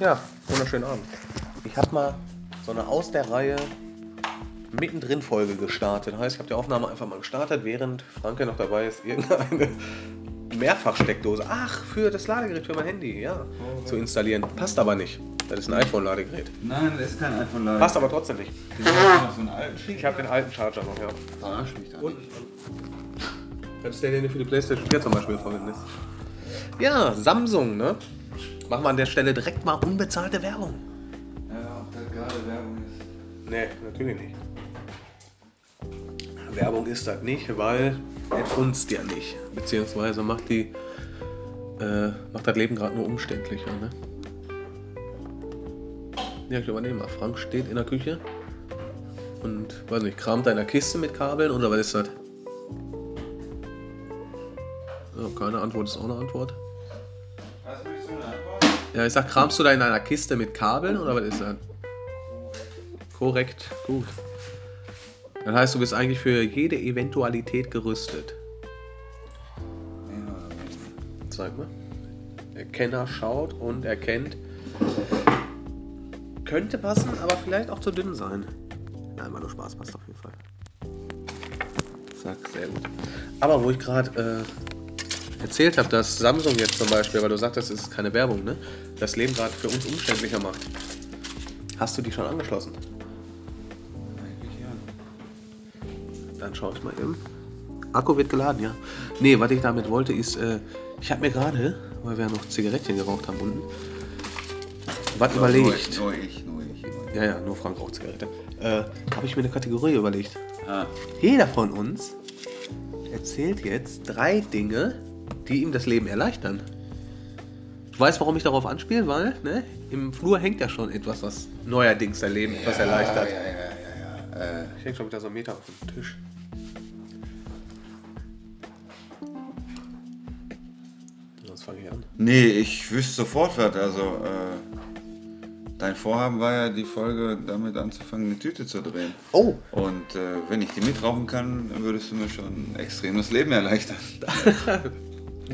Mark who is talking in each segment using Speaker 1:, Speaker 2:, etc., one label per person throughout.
Speaker 1: Ja, wunderschönen Abend. Ich habe mal so eine aus der Reihe mittendrin Folge gestartet. Heißt, ich habe die Aufnahme einfach mal gestartet, während Franke noch dabei ist, irgendeine Mehrfachsteckdose, ach, für das Ladegerät für mein Handy, ja, zu installieren. Passt aber nicht. Das ist ein iPhone-Ladegerät.
Speaker 2: Nein, das ist kein iPhone-Ladegerät.
Speaker 1: Passt aber trotzdem nicht.
Speaker 2: So.
Speaker 1: Ich habe den alten Charger noch, ja.
Speaker 2: Verarsch mich da
Speaker 1: Und? Das ist der, den du für die PlayStation 4 zum Beispiel verwendest. Ja, Samsung, ne? Machen wir an der Stelle direkt mal unbezahlte Werbung.
Speaker 2: Ja, ob das gerade Werbung ist.
Speaker 1: Nee, natürlich nicht. Werbung ist das nicht, weil es funzt ja nicht. Beziehungsweise macht die äh, macht das Leben gerade nur umständlicher, ne? Ja, ich übernehme mal. Frank steht in der Küche und, weiß nicht, kramt da in der Kiste mit Kabeln oder was ist das? Ja, keine Antwort ist auch eine Antwort. Ja, ich sag, kramst du da in einer Kiste mit Kabeln oder was ist das? Korrekt, gut. Das heißt, du bist eigentlich für jede Eventualität gerüstet. Zeig mal. Der Kenner schaut und erkennt. Könnte passen, aber vielleicht auch zu dünn sein. Nein, mal nur Spaß, passt auf jeden Fall. Zack, sehr gut. Aber wo ich gerade äh, erzählt habe, dass Samsung jetzt zum Beispiel, weil du sagtest, es ist keine Werbung, ne? Das Leben gerade für uns umständlicher macht. Hast du die schon angeschlossen?
Speaker 2: eigentlich ja.
Speaker 1: Dann schaue ich mal eben. Akku wird geladen, ja. Nee, was ich damit wollte, ist, äh, ich habe mir gerade, weil wir ja noch Zigarettchen geraucht haben unten, was überlegt.
Speaker 2: Nur ich, nur ich. Nur ich.
Speaker 1: Ja, ja, nur Frank raucht Zigarette. Äh, habe ich mir eine Kategorie überlegt.
Speaker 2: Ah,
Speaker 1: Jeder von uns erzählt jetzt drei Dinge, die ihm das Leben erleichtern. Du weißt, warum ich darauf anspiele? Weil, ne, im Flur hängt ja schon etwas, was neuerdings dein Leben etwas erleichtert.
Speaker 2: Ja, ja, ja, ja, ja. Äh,
Speaker 1: Ich hänge schon wieder so einen Meter auf dem Tisch. Sonst fange ich an.
Speaker 2: nee, ich wüsste sofort was. Also, äh, dein Vorhaben war ja, die Folge damit anzufangen, eine Tüte zu drehen.
Speaker 1: Oh,
Speaker 2: Und äh, wenn ich die mitrauchen kann, dann würdest du mir schon extrem das Leben erleichtern.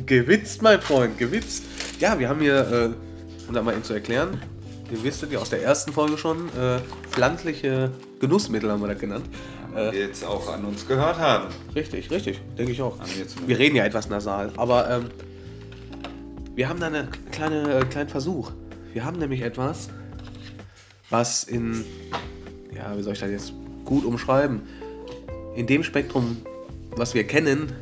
Speaker 1: gewitzt, mein Freund, gewitzt. Ja, wir haben hier, äh, um das mal eben zu erklären, ihr wisstet ja aus der ersten Folge schon, äh, pflanzliche Genussmittel haben wir das genannt.
Speaker 2: Äh,
Speaker 1: Äh,
Speaker 2: jetzt auch an uns gehört haben.
Speaker 1: richtig, richtig, denke ich auch. Wir reden ja etwas nasal, aber ähm, wir haben da einen kleine, äh, kleinen Versuch. Wir haben nämlich etwas, was in, ja, wie soll ich das jetzt gut umschreiben, in dem Spektrum, was wir kennen,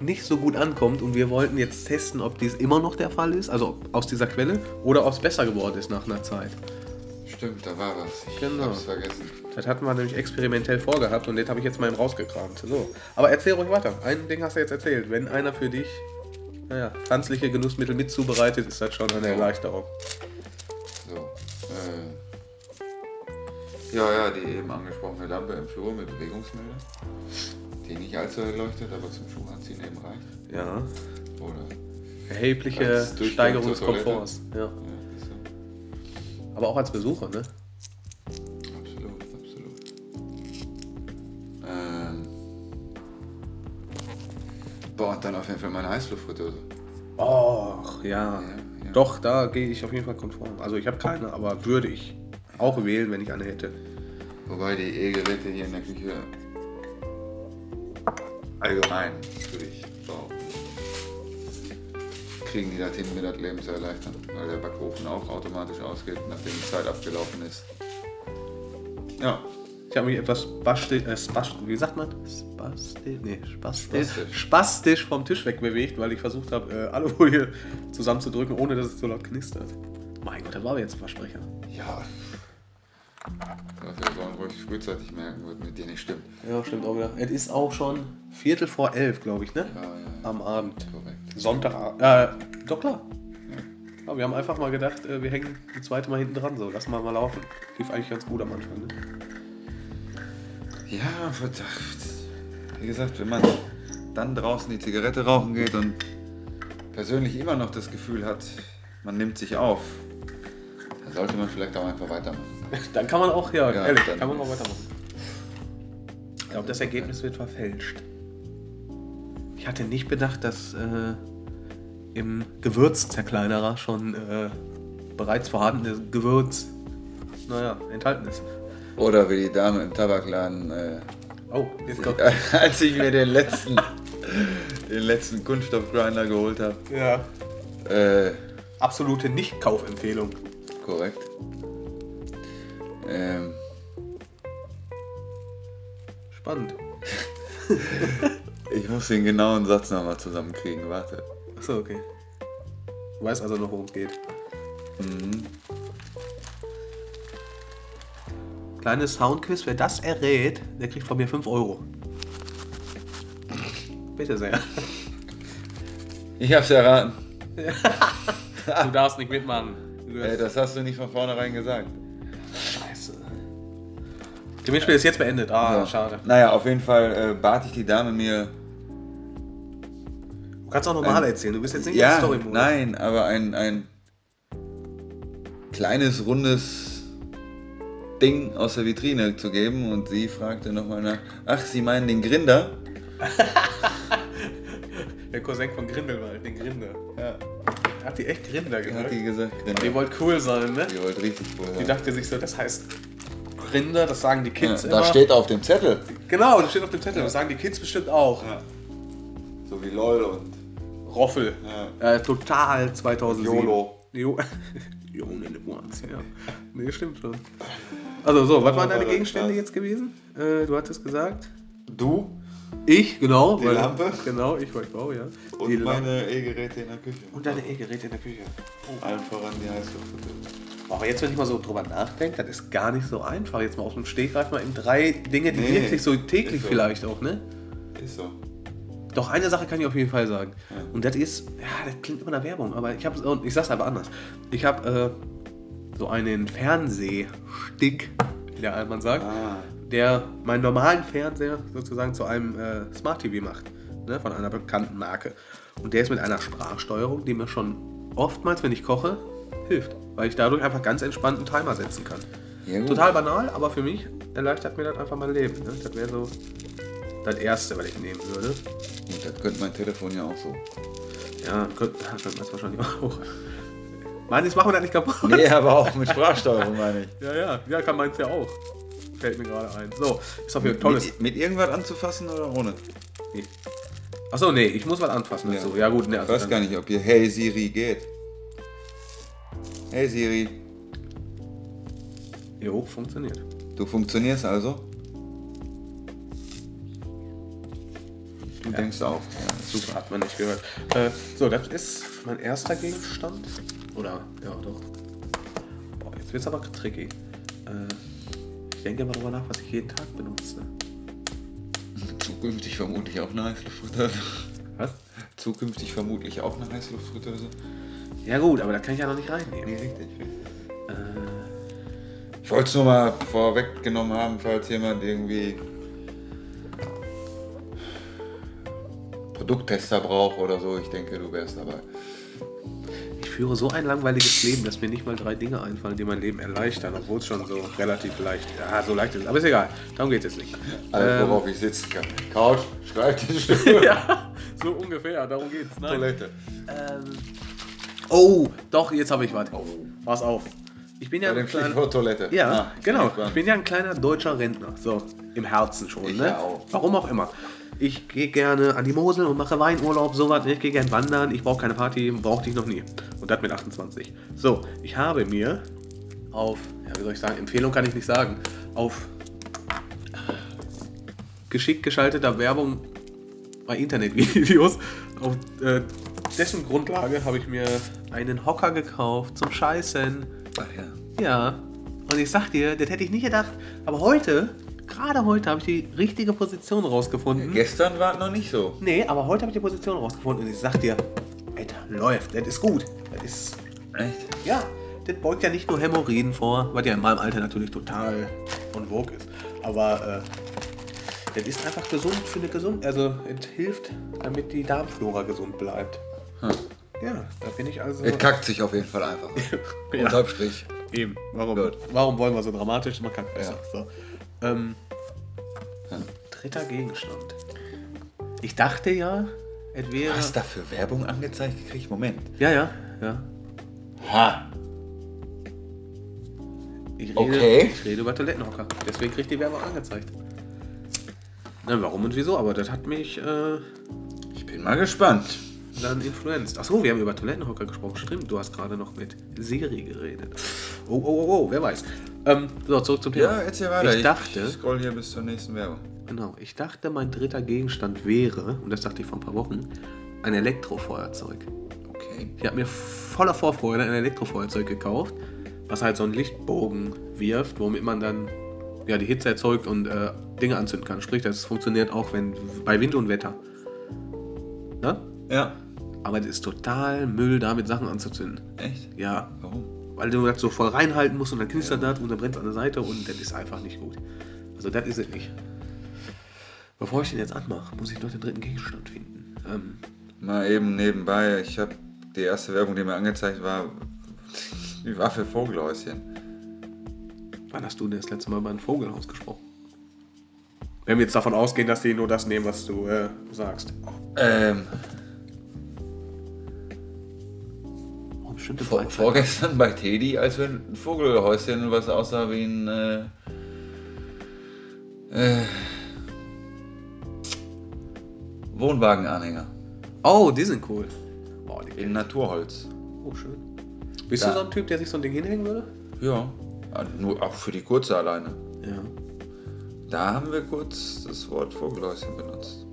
Speaker 1: nicht so gut ankommt und wir wollten jetzt testen, ob dies immer noch der Fall ist, also aus dieser Quelle, oder ob es besser geworden ist nach einer Zeit.
Speaker 2: Stimmt, da war was. Ich
Speaker 1: Genau.
Speaker 2: hab's vergessen.
Speaker 1: Das hatten wir nämlich experimentell vorgehabt und das habe ich jetzt mal eben rausgekramt. So. Aber erzähl ruhig weiter. Ein Ding hast du jetzt erzählt. Wenn einer für dich naja, pflanzliche Genussmittel mit zubereitet, ist das schon eine Erleichterung.
Speaker 2: So. Äh, ja, ja, die eben angesprochene Lampe im Flur mit Bewegungsmelder. Die nicht allzu hell leuchtet, aber zum Schuhanziehen eben reicht.
Speaker 1: Ja.
Speaker 2: Oder?
Speaker 1: Erhebliche Steigerung des. Komforts. Ja.
Speaker 2: Ja, so.
Speaker 1: Aber auch als Besucher, ne?
Speaker 2: Absolut, absolut. Ähm. Boah, und dann auf jeden Fall meine Heißluftfritteuse.
Speaker 1: Och, ja.
Speaker 2: Ja, ja.
Speaker 1: Doch, da gehe ich auf jeden Fall konform. Also ich habe keine, aber würde ich auch wählen, wenn ich eine hätte.
Speaker 2: Wobei die E-Geräte hier in der Küche allgemein, würde ich behaupten, kriegen die das hin, mir das Leben zu erleichtern. Weil der Backofen auch automatisch ausgeht, nachdem die Zeit abgelaufen ist. Ja,
Speaker 1: Ich habe mich etwas spastisch, äh, wie sagt man? Spastisch, nee, spastisch,
Speaker 2: Spastisch.
Speaker 1: spastisch vom Tisch wegbewegt, weil ich versucht habe, äh, Alufolie zusammenzudrücken, ohne dass es so laut knistert. Mein Gott, das war jetzt ein Versprecher.
Speaker 2: ja. Das wäre so ein, wo ich frühzeitig merken würde, mit dir nicht stimmt.
Speaker 1: Ja, stimmt auch wieder. Es ist auch schon Viertel vor elf, glaube ich, ne?
Speaker 2: Ja, ja,
Speaker 1: Am Abend.
Speaker 2: korrekt.
Speaker 1: Sonntagabend. Äh, doch klar. Ja, wir haben einfach mal gedacht, äh, wir hängen die zweite Mal hinten dran, so. Lass mal mal laufen. Lief eigentlich ganz gut am Anfang, ne?
Speaker 2: Ja, verdammt. Wie gesagt, wenn man dann draußen die Zigarette rauchen geht und persönlich immer noch das Gefühl hat, man nimmt sich auf, dann sollte man vielleicht auch einfach weitermachen.
Speaker 1: Dann kann man auch, ja,
Speaker 2: Ja,
Speaker 1: ehrlich,
Speaker 2: dann-
Speaker 1: kann man auch weitermachen. Ich glaube, das Ergebnis wird verfälscht. Ich hatte nicht bedacht, dass äh, im Gewürzzerkleinerer schon äh, bereits vorhandene Gewürz, naja, enthalten ist.
Speaker 2: Oder wie die Dame im Tabakladen, äh,
Speaker 1: Oh, jetzt kommt.
Speaker 2: als ich mir den letzten, den letzten Kunststoffgrinder geholt habe.
Speaker 1: Ja.
Speaker 2: Äh,
Speaker 1: Absolute Nicht-Kaufempfehlung.
Speaker 2: korrekt. Ähm,
Speaker 1: Spannend.
Speaker 2: ich muss den genauen Satz nochmal zusammenkriegen, warte.
Speaker 1: Achso, okay. Du weißt also noch, worum es geht.
Speaker 2: Mhm.
Speaker 1: Kleines Soundquiz, wer das errät, der kriegt von mir 5 Euro. Bitte sehr.
Speaker 2: Ich hab's erraten.
Speaker 1: Du darfst nicht mitmachen.
Speaker 2: Ey, das hast du nicht von vornherein gesagt.
Speaker 1: Das Gewinnspiel ist jetzt beendet. Ah,
Speaker 2: So.
Speaker 1: schade.
Speaker 2: Naja, auf jeden Fall äh, bat ich die Dame mir.
Speaker 1: Du kannst auch normal
Speaker 2: Ein-
Speaker 1: erzählen. Du bist jetzt nicht im
Speaker 2: Ja,
Speaker 1: Story-Modus.
Speaker 2: nein, aber ein, ein kleines, rundes Ding aus der Vitrine zu geben und sie fragte nochmal nach, ach, Sie meinen den Grinder?
Speaker 1: Der Cousin von Grindelwald, den Grinder.
Speaker 2: Ja,
Speaker 1: Hat die echt Grinder
Speaker 2: hat
Speaker 1: gesagt?
Speaker 2: die gesagt, Grinder.
Speaker 1: Die wollte cool sein, ne?
Speaker 2: Die wollte richtig cool
Speaker 1: Die
Speaker 2: sein.
Speaker 1: dachte sich so, das heißt Grinder, das sagen die
Speaker 2: Ja,
Speaker 1: Kids
Speaker 2: da
Speaker 1: immer.
Speaker 2: steht auf dem Zettel.
Speaker 1: Genau, das steht auf dem Zettel.
Speaker 2: Ja.
Speaker 1: Das sagen die Kids bestimmt auch.
Speaker 2: Ja. So wie LOL und
Speaker 1: Roffel.
Speaker 2: ja.
Speaker 1: Äh, total 2007.
Speaker 2: YOLO.
Speaker 1: Jo. Young in the ones, ja. Nee, stimmt schon. Also so, was
Speaker 2: Oh,
Speaker 1: waren deine Gegenstände jetzt gewesen? Äh, du hattest gesagt.
Speaker 2: Du
Speaker 1: Ich, genau.
Speaker 2: Die Lampe?
Speaker 1: Genau, ich war Bau, ja.
Speaker 2: und
Speaker 1: Die
Speaker 2: meine E-Geräte in der Küche.
Speaker 1: Und deine E-Geräte in der Küche.
Speaker 2: Allen voran die Heißluftfritteuse.
Speaker 1: Aber jetzt, wenn ich mal so drüber nachdenke, das ist gar nicht so einfach. Jetzt mal aus dem Stegreif mal eben drei Dinge, die
Speaker 2: Nee,
Speaker 1: wirklich so täglich
Speaker 2: so.
Speaker 1: vielleicht auch, ne?
Speaker 2: Ist so.
Speaker 1: Doch eine Sache kann ich auf jeden Fall sagen.
Speaker 2: Ja.
Speaker 1: Und das ist, ja, das klingt immer nach Werbung, aber ich habe, und ich sag's aber anders. Ich habe äh, so einen Fernsehstick, wie der Allmann sagt,
Speaker 2: Ah,
Speaker 1: der meinen normalen Fernseher sozusagen zu einem äh, Smart TV macht, ne, von einer bekannten Marke. Und der ist mit einer Sprachsteuerung, die mir schon oftmals, wenn ich koche, hilft, weil ich dadurch einfach ganz entspannt einen Timer setzen kann.
Speaker 2: ja.
Speaker 1: Total banal, aber für mich erleichtert mir das einfach mein Leben. Ne? Das wäre so das Erste, was ich nehmen würde.
Speaker 2: Gut, das könnte mein Telefon ja auch so.
Speaker 1: Ja, könnte ja, könnte man es wahrscheinlich auch. Meines machen wir das nicht kaputt.
Speaker 2: Nee, aber auch mit Sprachsteuerung meine ich.
Speaker 1: Ja, ja, ja, kann meins ja auch. Fällt mir gerade ein. So, ist auf jeden Fall tolles.
Speaker 2: Mit, mit irgendwas anzufassen oder ohne?
Speaker 1: Achso, nee, ich muss was anfassen
Speaker 2: Ja.
Speaker 1: dazu. Ja, gut, ne,
Speaker 2: Ich
Speaker 1: also
Speaker 2: weiß
Speaker 1: dann-
Speaker 2: gar nicht, ob hier Hey Siri geht. Hey Siri,
Speaker 1: Jo, funktioniert.
Speaker 2: du funktionierst also? Du
Speaker 1: Ja.
Speaker 2: denkst auch. Ja,
Speaker 1: Super, hat man nicht gehört. Äh, so, das ist mein erster Gegenstand. Oder, ja, doch. Boah, jetzt wird's aber tricky. Äh, ich denke mal darüber nach, was ich jeden Tag benutze.
Speaker 2: Zukünftig vermutlich auch eine Heißluftfritteuse.
Speaker 1: Was?
Speaker 2: Zukünftig vermutlich auch eine Heißluftfritteuse.
Speaker 1: Ja, gut, aber da kann ich ja noch nicht reinnehmen.
Speaker 2: Nee, richtig.
Speaker 1: Äh,
Speaker 2: Ich wollte es nur mal vorweggenommen haben, falls jemand irgendwie Produkttester braucht oder so. Ich denke, du wärst dabei.
Speaker 1: Ich führe so ein langweiliges Leben, dass mir nicht mal drei Dinge einfallen, die mein Leben erleichtern, obwohl es schon so relativ leicht Ja, so leicht ist. Aber ist egal. Darum geht es jetzt nicht.
Speaker 2: Alles,
Speaker 1: Ähm,
Speaker 2: worauf ich sitzen kann. Couch, Schreibtischstuhl,
Speaker 1: ja, so ungefähr. Darum geht's. Nein.
Speaker 2: Toilette.
Speaker 1: Ähm, oh, doch, jetzt habe ich was.
Speaker 2: Oh.
Speaker 1: Pass auf. Ich bin ja
Speaker 2: Bei
Speaker 1: ein kleiner.
Speaker 2: Toilette.
Speaker 1: Ja,
Speaker 2: Ah,
Speaker 1: genau. Ich bin ja ein kleiner deutscher Rentner. So, im Herzen schon.
Speaker 2: Ich
Speaker 1: ne?
Speaker 2: ja auch.
Speaker 1: Warum auch immer. Ich gehe gerne an die Mosel und mache Weinurlaub, sowas. Ich gehe gerne wandern. Ich brauche keine Party, brauchte ich noch nie. Und das mit 28. So, ich habe mir auf, ja, wie soll ich sagen, Empfehlung kann ich nicht sagen, auf geschickt geschalteter Werbung bei Internetvideos, auf äh, dessen Grundlage habe ich mir einen Hocker gekauft zum Scheißen.
Speaker 2: Ach ja.
Speaker 1: Ja, und ich sag dir, das hätte ich nicht gedacht. Aber heute, gerade heute, habe ich die richtige Position rausgefunden.
Speaker 2: Gestern war es noch nicht so.
Speaker 1: Nee, aber heute habe ich die Position rausgefunden und ich sag dir, Alter, läuft, das ist gut. Das ist,
Speaker 2: Echt?
Speaker 1: ja, das beugt ja nicht nur Hämorrhoiden vor, was ja in meinem Alter natürlich total on vogue ist. Aber äh, das ist einfach gesund für eine gesund, also es hilft, damit die Darmflora gesund bleibt.
Speaker 2: Hm.
Speaker 1: Ja, da bin ich also.
Speaker 2: Es kackt sich auf jeden Fall einfach.
Speaker 1: ja.
Speaker 2: Unterm Strich.
Speaker 1: Eben. Warum,
Speaker 2: Gut.
Speaker 1: warum wollen wir so dramatisch? Man kann besser. So. Ähm,
Speaker 2: Ja.
Speaker 1: dritter Gegenstand. Ich dachte ja, es wäre.
Speaker 2: Was da für Werbung angezeigt gekriegt? Moment.
Speaker 1: Ja, ja, ja.
Speaker 2: Ha!
Speaker 1: Ich rede,
Speaker 2: Okay.
Speaker 1: ich rede über Toilettenhocker. Deswegen kriegt die Werbung angezeigt. Deswegen kriegt die Werbung angezeigt. Na, warum und wieso? Aber das hat mich äh,
Speaker 2: Ich bin mal gespannt.
Speaker 1: Dann influenzt. Achso, wir haben über Toilettenhocker gesprochen. Stimmt, du hast gerade noch mit Siri geredet. Oh, oh, oh, oh, wer weiß. Ähm, so, zurück zum Thema.
Speaker 2: Ja, erzähl weiter.
Speaker 1: Ich dachte,
Speaker 2: Ich scroll hier bis zur nächsten Werbung.
Speaker 1: genau, ich dachte, mein dritter Gegenstand wäre, und das dachte ich vor ein paar Wochen, ein Elektrofeuerzeug.
Speaker 2: Okay.
Speaker 1: Ich habe mir voller Vorfreude ein Elektrofeuerzeug gekauft, was halt so einen Lichtbogen wirft, womit man dann ja, die Hitze erzeugt und äh, Dinge anzünden kann. Sprich, das funktioniert auch wenn, bei Wind und Wetter. Ne?
Speaker 2: Ja.
Speaker 1: Aber das ist total Müll, damit Sachen anzuzünden.
Speaker 2: Echt?
Speaker 1: Ja,
Speaker 2: Warum?
Speaker 1: weil du das so voll reinhalten musst und dann knistert das und dann brennt es an der Seite und das ist einfach nicht gut. Also das ist es nicht. Bevor ich den jetzt anmache, muss ich noch den dritten Gegenstand finden. Ähm,
Speaker 2: Mal eben nebenbei. Ich habe die erste Werbung, die mir angezeigt war, die war für Vogelhäuschen.
Speaker 1: wann hast du denn das letzte Mal über ein Vogelhaus gesprochen? Wenn wir jetzt davon ausgehen, dass die nur das nehmen, was du äh, sagst.
Speaker 2: Ähm,
Speaker 1: bestimmte
Speaker 2: vor,
Speaker 1: Freizeit.
Speaker 2: vorgestern bei Teddy, als wir ein Vogelhäuschen, was aussah wie ein äh, äh, Wohnwagenanhänger
Speaker 1: Oh, die sind cool. Oh, die
Speaker 2: in Naturholz.
Speaker 1: Oh, schön. Bist
Speaker 2: Ja.
Speaker 1: du so ein Typ, der sich so ein Ding hinhängen würde?
Speaker 2: Ja, ah, nur auch für die kurze alleine.
Speaker 1: Ja.
Speaker 2: Da haben wir kurz das Wort Vogelhäuschen benutzt.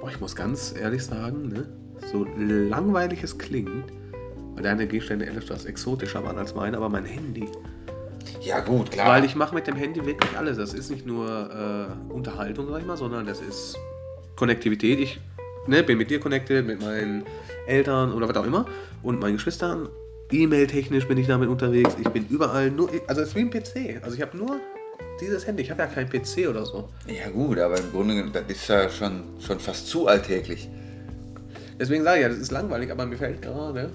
Speaker 1: Boah, ich muss ganz ehrlich sagen, ne? so langweilig es klingt, weil deine Gegenstände etwas exotischer waren als meine, aber mein Handy.
Speaker 2: Ja gut, klar.
Speaker 1: Weil ich mache mit dem Handy wirklich alles. Das ist nicht nur äh, Unterhaltung, sag ich mal, sondern das ist Konnektivität. Ich ne, bin mit dir connected, mit meinen Eltern oder was auch immer und meinen Geschwistern. E-Mail-technisch bin ich damit unterwegs. Ich bin überall nur, also es ist wie ein PC. Also ich habe nur dieses Handy. Ich habe ja keinen PC oder so.
Speaker 2: ja gut, aber im Grunde genommen, das ist ja schon, schon fast zu alltäglich.
Speaker 1: Deswegen sage ich ja, das ist langweilig, aber mir fällt gerade,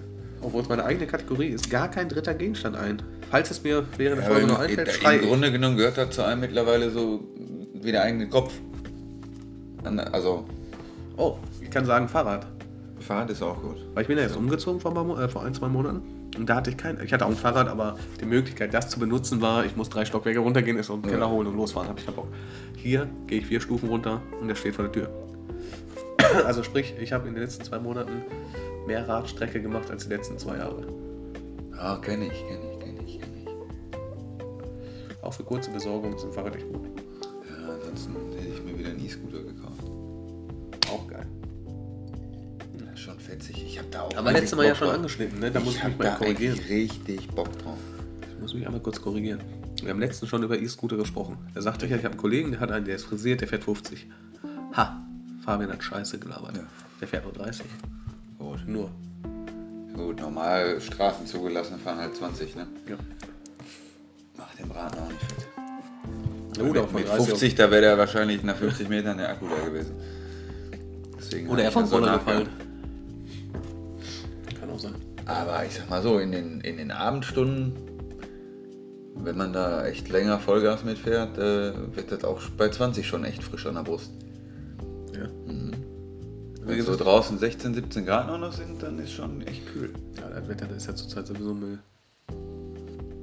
Speaker 1: obwohl es meine eigene Kategorie ist, gar kein dritter Gegenstand ein. Falls es mir während der
Speaker 2: Ja,
Speaker 1: Folge
Speaker 2: im,
Speaker 1: noch einfällt,
Speaker 2: im
Speaker 1: schrei ich.
Speaker 2: Grunde genommen gehört das zu einem mittlerweile so wie der eigene Kopf. Also,
Speaker 1: Oh, ich kann sagen Fahrrad.
Speaker 2: Fahrrad ist auch gut.
Speaker 1: Weil ich bin ja jetzt umgezogen vor paar äh, vor ein, zwei Monaten. Und da hatte ich kein. Ich hatte auch ein Fahrrad, aber die Möglichkeit, das zu benutzen, war, ich muss drei Stockwerke runtergehen, ist aus dem. Keller holen und losfahren. Habe ich keinen Bock. Hier gehe ich vier Stufen runter und der steht vor der Tür. Also sprich, ich habe in den letzten zwei Monaten mehr Radstrecke gemacht als die letzten zwei Jahre.
Speaker 2: Ja, kenne ich, kenne ich, kenne ich, kenne ich.
Speaker 1: Auch für kurze Besorgung ist ein Fahrrad echt gut.
Speaker 2: Ja, ansonsten hätte ich mir wieder einen E-Scooter gekauft.
Speaker 1: Auch geil.
Speaker 2: Ist schon fetzig. Ich habe da auch.
Speaker 1: Aber letztes Mal ja
Speaker 2: Bock
Speaker 1: schon
Speaker 2: drauf.
Speaker 1: angeschnitten, ne? Da muss ich
Speaker 2: hab
Speaker 1: mich mal
Speaker 2: da
Speaker 1: korrigieren.
Speaker 2: richtig Bock drauf.
Speaker 1: Ich muss mich einmal kurz korrigieren. Wir haben letztens schon über E-Scooter gesprochen. Er sagte ja, ich habe einen Kollegen, der hat einen, der ist frisiert, der fährt 50. Ha, Fabian hat Scheiße gelabert.
Speaker 2: Ja.
Speaker 1: Der fährt nur 30.
Speaker 2: Gut.
Speaker 1: Nur.
Speaker 2: Gut, normal Straßen zugelassen fahren halt 20, ne?
Speaker 1: Ja.
Speaker 2: Macht den Braten auch nicht fett.
Speaker 1: Oder
Speaker 2: mit,
Speaker 1: von
Speaker 2: mit
Speaker 1: 30
Speaker 2: 50, da wäre der wahrscheinlich nach 50 Metern der Akku da gewesen. Deswegen
Speaker 1: Oder er vom
Speaker 2: so
Speaker 1: Roller
Speaker 2: nachgedacht.
Speaker 1: gefallen. Kann auch sein.
Speaker 2: Aber ich sag mal so, in den, in den Abendstunden, wenn man da echt länger Vollgas mitfährt, äh, wird das auch bei 20 schon echt frisch an der Brust. Wenn so
Speaker 1: gesagt-
Speaker 2: draußen 16, 17 Grad noch sind, dann ist schon echt kühl.
Speaker 1: Ja, das Wetter das ist ja zurzeit sowieso Müll.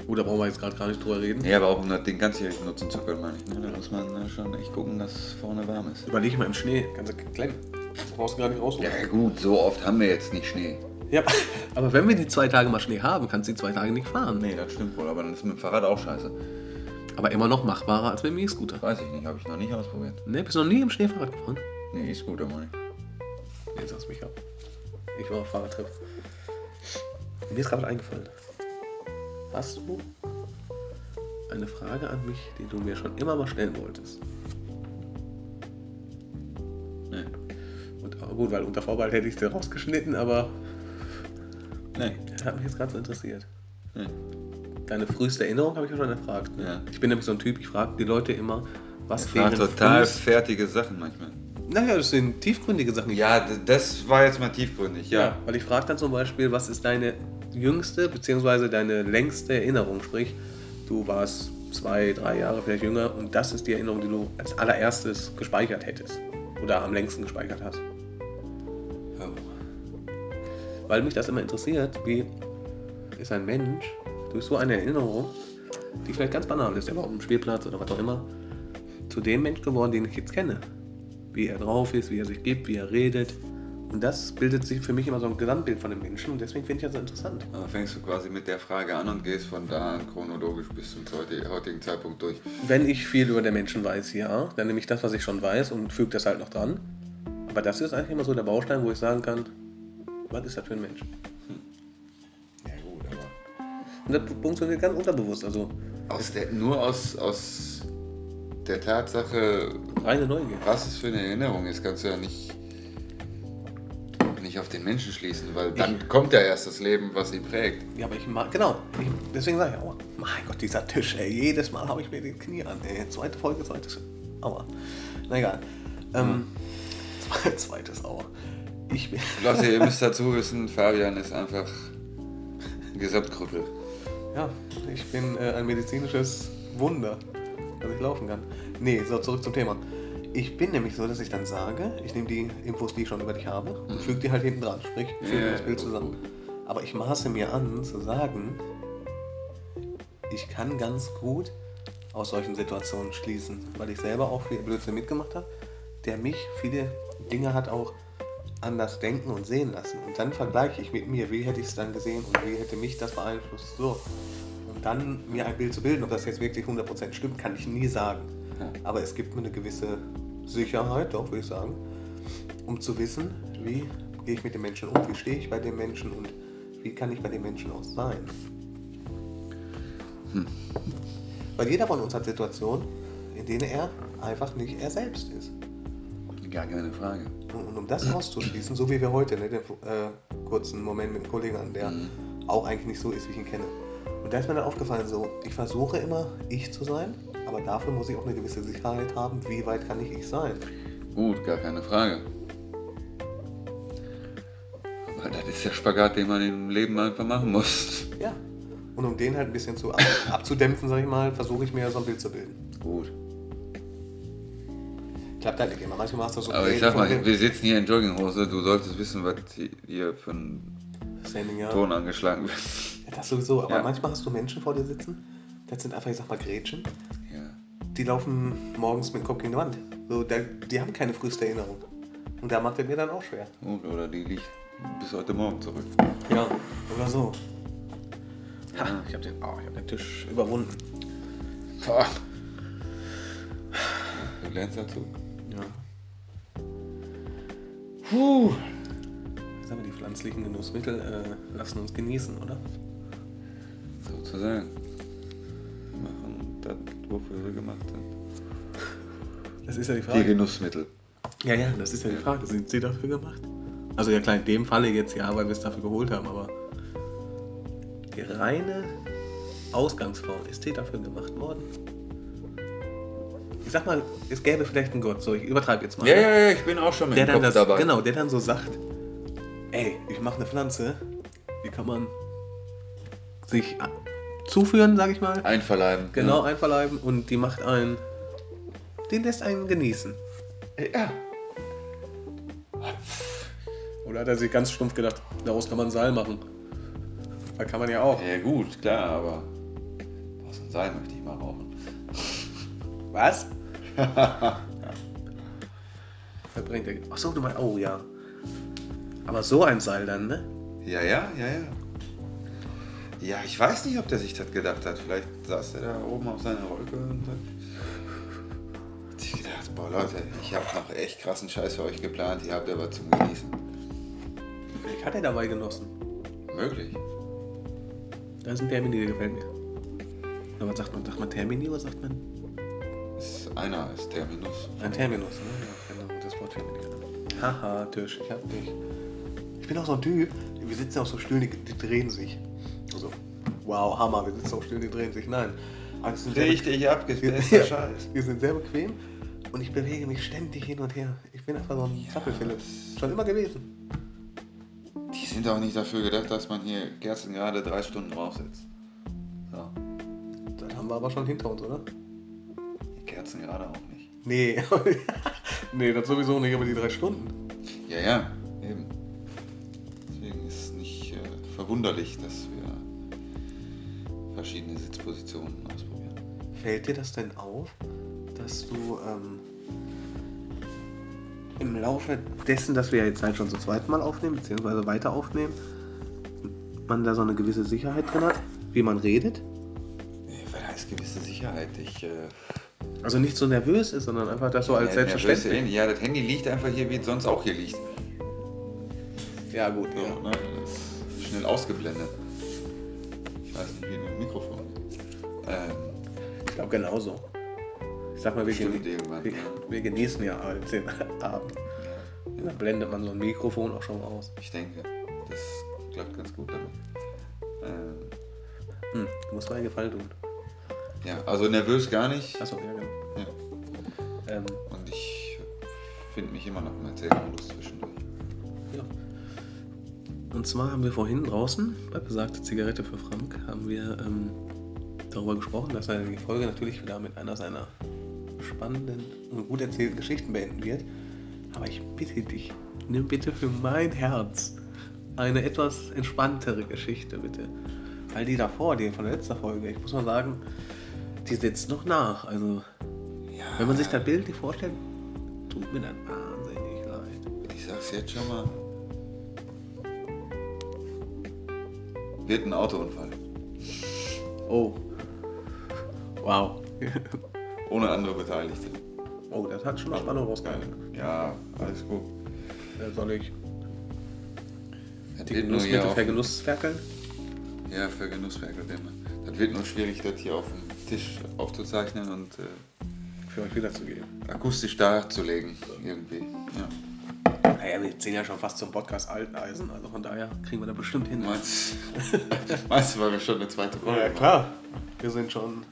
Speaker 1: Gut, da brauchen wir jetzt gerade gar nicht drüber reden.
Speaker 2: Ja, aber auch um das Ding ganzjährig nutzen zu können, meine ich. Ne? Da muss man äh, schon echt gucken, dass vorne warm ist.
Speaker 1: Überleg mal im Schnee. Kannst du klemmen. Das brauchst du gar nicht rausholen.
Speaker 2: Ja gut, so oft haben wir jetzt nicht Schnee.
Speaker 1: Ja. Aber wenn wir die zwei Tage mal Schnee haben, kannst du die zwei Tage nicht fahren.
Speaker 2: Nee, das stimmt wohl, aber dann ist mit dem Fahrrad auch scheiße.
Speaker 1: Aber immer noch machbarer als mit dem E-Scooter.
Speaker 2: Weiß ich nicht, habe ich noch nicht ausprobiert.
Speaker 1: Ne, bist du noch nie im Schneefahrrad gefahren?
Speaker 2: Nee, E-Scooter meine ich.
Speaker 1: Jetzt sagst du mich ab. Ich war auf Fahrradtrip. Mir ist gerade eingefallen. Hast du eine Frage an mich, die du mir schon immer mal stellen wolltest?
Speaker 2: Nee.
Speaker 1: Und aber gut, weil unter Vorbehalt hätte ich dir rausgeschnitten, aber
Speaker 2: Nee.
Speaker 1: das hat mich jetzt gerade so interessiert.
Speaker 2: nee.
Speaker 1: Deine früheste Erinnerung habe ich ja schon erfragt. Ne?
Speaker 2: Ja.
Speaker 1: Ich bin nämlich so ein Typ, ich frage die Leute immer, was deren
Speaker 2: total
Speaker 1: frühest-
Speaker 2: fertige Sachen manchmal.
Speaker 1: Naja, das sind tiefgründige Sachen.
Speaker 2: Ja, das war jetzt mal tiefgründig, ja.
Speaker 1: Weil ich frage dann zum Beispiel, was ist deine jüngste bzw. deine längste Erinnerung? Sprich, du warst zwei, drei Jahre vielleicht jünger und das ist die Erinnerung, die du als allererstes gespeichert hättest. Oder am längsten gespeichert hast.
Speaker 2: Ja.
Speaker 1: Weil mich das immer interessiert, wie ist ein Mensch durch so eine Erinnerung die vielleicht ganz banal ist, der war auf dem Spielplatz oder was auch immer, zu dem Mensch geworden, den ich jetzt kenne. Wie er drauf ist, wie er sich gibt, wie er redet. Und das bildet sich für mich immer so ein Gesamtbild von dem Menschen und deswegen finde ich das so interessant.
Speaker 2: Also fängst du quasi mit der Frage an und gehst von da an chronologisch bis zum heutigen Zeitpunkt durch.
Speaker 1: Wenn ich viel über den Menschen weiß, ja, dann nehme ich das, was ich schon weiß und füge das halt noch dran. Aber das ist eigentlich immer so der Baustein, wo ich sagen kann, was ist das für ein Mensch?
Speaker 2: Ja gut, aber
Speaker 1: Und das funktioniert ganz unterbewusst, also
Speaker 2: aus der, nur aus, aus der Tatsache,
Speaker 1: reine Neugier.
Speaker 2: was es für eine Erinnerung ist, kannst du ja nicht, nicht auf den Menschen schließen, weil dann kommt ja erst das Leben, was ihn prägt.
Speaker 1: Ja, aber ich mag, genau, ich, deswegen sage ich, aua, mein Gott, dieser Tisch, ey, jedes Mal habe ich mir den Knie an, ey, zweite Folge, zweites, aua. Na egal. Ähm, zwe- zweites Aua. Ich bin,
Speaker 2: Leute, ihr müsst dazu wissen, Fabian ist einfach ein Gesamtkrüppel.
Speaker 1: ja, ich bin äh, ein medizinisches Wunder, dass ich laufen kann. Nee, so, zurück zum Thema. Ich bin nämlich so, dass ich dann sage, ich nehme die Infos, die ich schon über dich habe, und füge die halt hinten dran, sprich, füge
Speaker 2: Ja,
Speaker 1: das Bild zusammen. Aber ich maße mir an, zu sagen, ich kann ganz gut aus solchen Situationen schließen, weil ich selber auch viel Blödsinn mitgemacht habe, der mich viele Dinge hat auch anders denken und sehen lassen. Und dann vergleiche ich mit mir, wie hätte ich es dann gesehen und wie hätte mich das beeinflusst. So. Und dann mir ein Bild zu bilden, ob das jetzt wirklich 100% stimmt, kann ich nie sagen. Aber es gibt mir eine gewisse Sicherheit, doch, würde ich sagen, um zu wissen, wie gehe ich mit dem Menschen um, wie stehe ich bei dem Menschen und wie kann ich bei dem Menschen auch sein. Weil jeder von uns hat Situationen, in denen er einfach nicht er selbst ist.
Speaker 2: Gar keine Frage.
Speaker 1: Und und um das auszuschließen, so wie wir heute, ne, den äh, kurzen Moment mit einem Kollegen an, der
Speaker 2: Mhm.
Speaker 1: auch eigentlich nicht so ist, wie ich ihn kenne. Und da ist mir dann aufgefallen, so, ich versuche immer, ich zu sein, aber dafür muss ich auch eine gewisse Sicherheit haben, wie weit kann ich ich sein.
Speaker 2: Gut, gar keine Frage. Aber das ist der Spagat, den man im Leben einfach machen muss.
Speaker 1: Ja. Und um den halt ein bisschen zu ab abzudämpfen, sag ich mal, versuche ich mir so ein Bild zu bilden.
Speaker 2: Gut.
Speaker 1: Klappt halt nicht immer. Manchmal machst du so
Speaker 2: Aber ich sag mal, wir sitzen hier in Jogginghose, du solltest wissen, was hier für ein
Speaker 1: Standing, ja.
Speaker 2: Ton angeschlagen wird.
Speaker 1: Das sowieso, aber
Speaker 2: Ja.
Speaker 1: manchmal hast du Menschen vor dir sitzen, das sind einfach, ich sag mal, Gretchen,
Speaker 2: Ja.
Speaker 1: die laufen morgens mit dem Kopf gegen die Wand. So, da, die haben keine früheste Erinnerung. Und da macht es mir dann auch schwer.
Speaker 2: Oder die liegt bis heute Morgen zurück.
Speaker 1: Ja, oder so. Ha,
Speaker 2: Ja.
Speaker 1: ich hab den, oh, ich hab den Tisch überwunden.
Speaker 2: Boah. Du lernst dazu.
Speaker 1: Ja.
Speaker 2: Puh.
Speaker 1: Ich sag mal, die pflanzlichen Genussmittel äh, lassen uns genießen, oder?
Speaker 2: Sozusagen. Machen das, wofür sie gemacht sind.
Speaker 1: Das ist ja die
Speaker 2: Die
Speaker 1: Frage.
Speaker 2: Genussmittel.
Speaker 1: Ja, ja, das ist ja die Frage. Sind sie dafür gemacht? Also ja klar, in dem Falle jetzt ja, weil wir es dafür geholt haben, aber die reine Ausgangsform, ist die dafür gemacht worden? Ich sag mal, es gäbe vielleicht einen Gott, so ich übertreibe jetzt mal.
Speaker 2: Ja,
Speaker 1: ne?
Speaker 2: ja, ja, ich bin auch schon mit
Speaker 1: der
Speaker 2: dem Kopf
Speaker 1: das,
Speaker 2: dabei.
Speaker 1: Genau, der dann so sagt, ey, ich mache eine Pflanze, die kann man sich zuführen, sag ich mal,
Speaker 2: Einverleiben.
Speaker 1: genau einverleiben und die macht einen, den lässt einen genießen.
Speaker 2: Ja.
Speaker 1: Oder hat er sich ganz stumpf gedacht, daraus kann man Seil machen. Da kann man ja auch.
Speaker 2: Ja, gut, klar, aber. Was ein Seil möchte ich mal rauchen.
Speaker 1: Was? Verbrennt er. Achso, du meinst, oh ja. Aber so ein Seil dann, ne?
Speaker 2: Ja, ja, ja, ja. Ja, ich weiß nicht, ob der sich das gedacht hat. Vielleicht saß er da oben auf seiner Wolke und hat sich gedacht, boah Leute, ich habe noch echt krassen Scheiß für euch geplant, ihr habt aber zum Genießen.
Speaker 1: Vielleicht hat er dabei genossen.
Speaker 2: Möglich.
Speaker 1: Da ist ein Termini, der gefällt mir. Aber was sagt man? Sagt man Termini oder sagt man?
Speaker 2: Ist, einer ist Terminus.
Speaker 1: Ein Terminus, ne? Ja, genau, das Wort Termini. Haha, Tisch, ich hab dich. Ich bin auch so ein Typ, wir sitzen auf so Stühlen, die, die drehen sich. Wow, Hammer, wir sitzen auf Stühlen, die drehen sich. Nein.
Speaker 2: Richtig abgespaceder
Speaker 1: Ja.
Speaker 2: Scheiß.
Speaker 1: Wir sind sehr bequem und ich bewege mich ständig hin und her. Ich bin einfach so ein Zappelphilipp. Schon immer gewesen.
Speaker 2: Die sind auch nicht dafür gedacht, dass man hier Kerzen gerade drei Stunden draufsetzt. So.
Speaker 1: Das haben wir aber schon hinter uns, oder?
Speaker 2: Die Kerzen gerade auch nicht.
Speaker 1: Nee. nee, das sowieso nicht, aber die drei Stunden.
Speaker 2: Ja, ja, eben. Deswegen ist es nicht äh, verwunderlich, dass wir verschiedene Sitzpositionen ausprobieren.
Speaker 1: Fällt dir das denn auf, dass du ähm, im Laufe dessen, dass wir ja jetzt halt schon zum zweiten Mal aufnehmen, beziehungsweise weiter aufnehmen, man da so eine gewisse Sicherheit drin hat, wie man redet?
Speaker 2: Da ist gewisse Sicherheit. Ich, äh,
Speaker 1: Also nicht so nervös ist, sondern einfach das so als
Speaker 2: ja,
Speaker 1: selbstverständlich.
Speaker 2: nervös, Ja, das Handy liegt einfach hier, wie es sonst auch hier liegt.
Speaker 1: Ja, gut,
Speaker 2: So,
Speaker 1: ja.
Speaker 2: ne? Schnell ausgeblendet.
Speaker 1: Genauso. Ich sag mal, wir,
Speaker 2: irgendwann,
Speaker 1: wir,
Speaker 2: ja.
Speaker 1: wir genießen ja halt den Abend. Da blendet man so ein Mikrofon auch schon aus.
Speaker 2: ich denke, das klappt ganz gut damit. Ähm,
Speaker 1: Hm, muss mir einen Gefallen tun.
Speaker 2: ja, also nervös gar nicht.
Speaker 1: Achso, ja, genau.
Speaker 2: Ja.
Speaker 1: Ähm,
Speaker 2: Und ich finde mich immer noch im Erzählmodus zwischendurch.
Speaker 1: ja. Und zwar haben wir vorhin draußen, bei besagter Zigarette für Frank, haben wir ähm, darüber gesprochen, dass er die Folge natürlich wieder mit einer seiner spannenden und gut erzählten Geschichten beenden wird. Aber ich bitte dich, nimm bitte für mein Herz eine etwas entspanntere Geschichte, bitte. Weil die davor, die von der letzten Folge, ich muss mal sagen, die sitzt noch nach. Also,
Speaker 2: Ja,
Speaker 1: wenn man sich das Bild nicht vorstellt, tut mir das wahnsinnig leid.
Speaker 2: Ich sag's jetzt schon mal. Wird ein Autounfall.
Speaker 1: Oh. Wow.
Speaker 2: Ohne andere Beteiligte.
Speaker 1: Oh, das hat schon Spannung rausgehalten.
Speaker 2: Ja, alles gut.
Speaker 1: Äh, Soll ich die
Speaker 2: wird nur hier
Speaker 1: Genussmittel
Speaker 2: auf,
Speaker 1: vergenussferkeln?
Speaker 2: ja, für Genusswerke. Das wird nur schwierig, das hier auf dem Tisch aufzuzeichnen und äh,
Speaker 1: Für euch wiederzugeben.
Speaker 2: akustisch darzulegen. Irgendwie. Ja.
Speaker 1: Naja, wir zählen ja schon fast zum Podcast Alteisen, also von daher kriegen wir da bestimmt hin.
Speaker 2: Meinst, meinst du, weil wir schon eine zweite Folge
Speaker 1: Ja, klar. Wir sind schon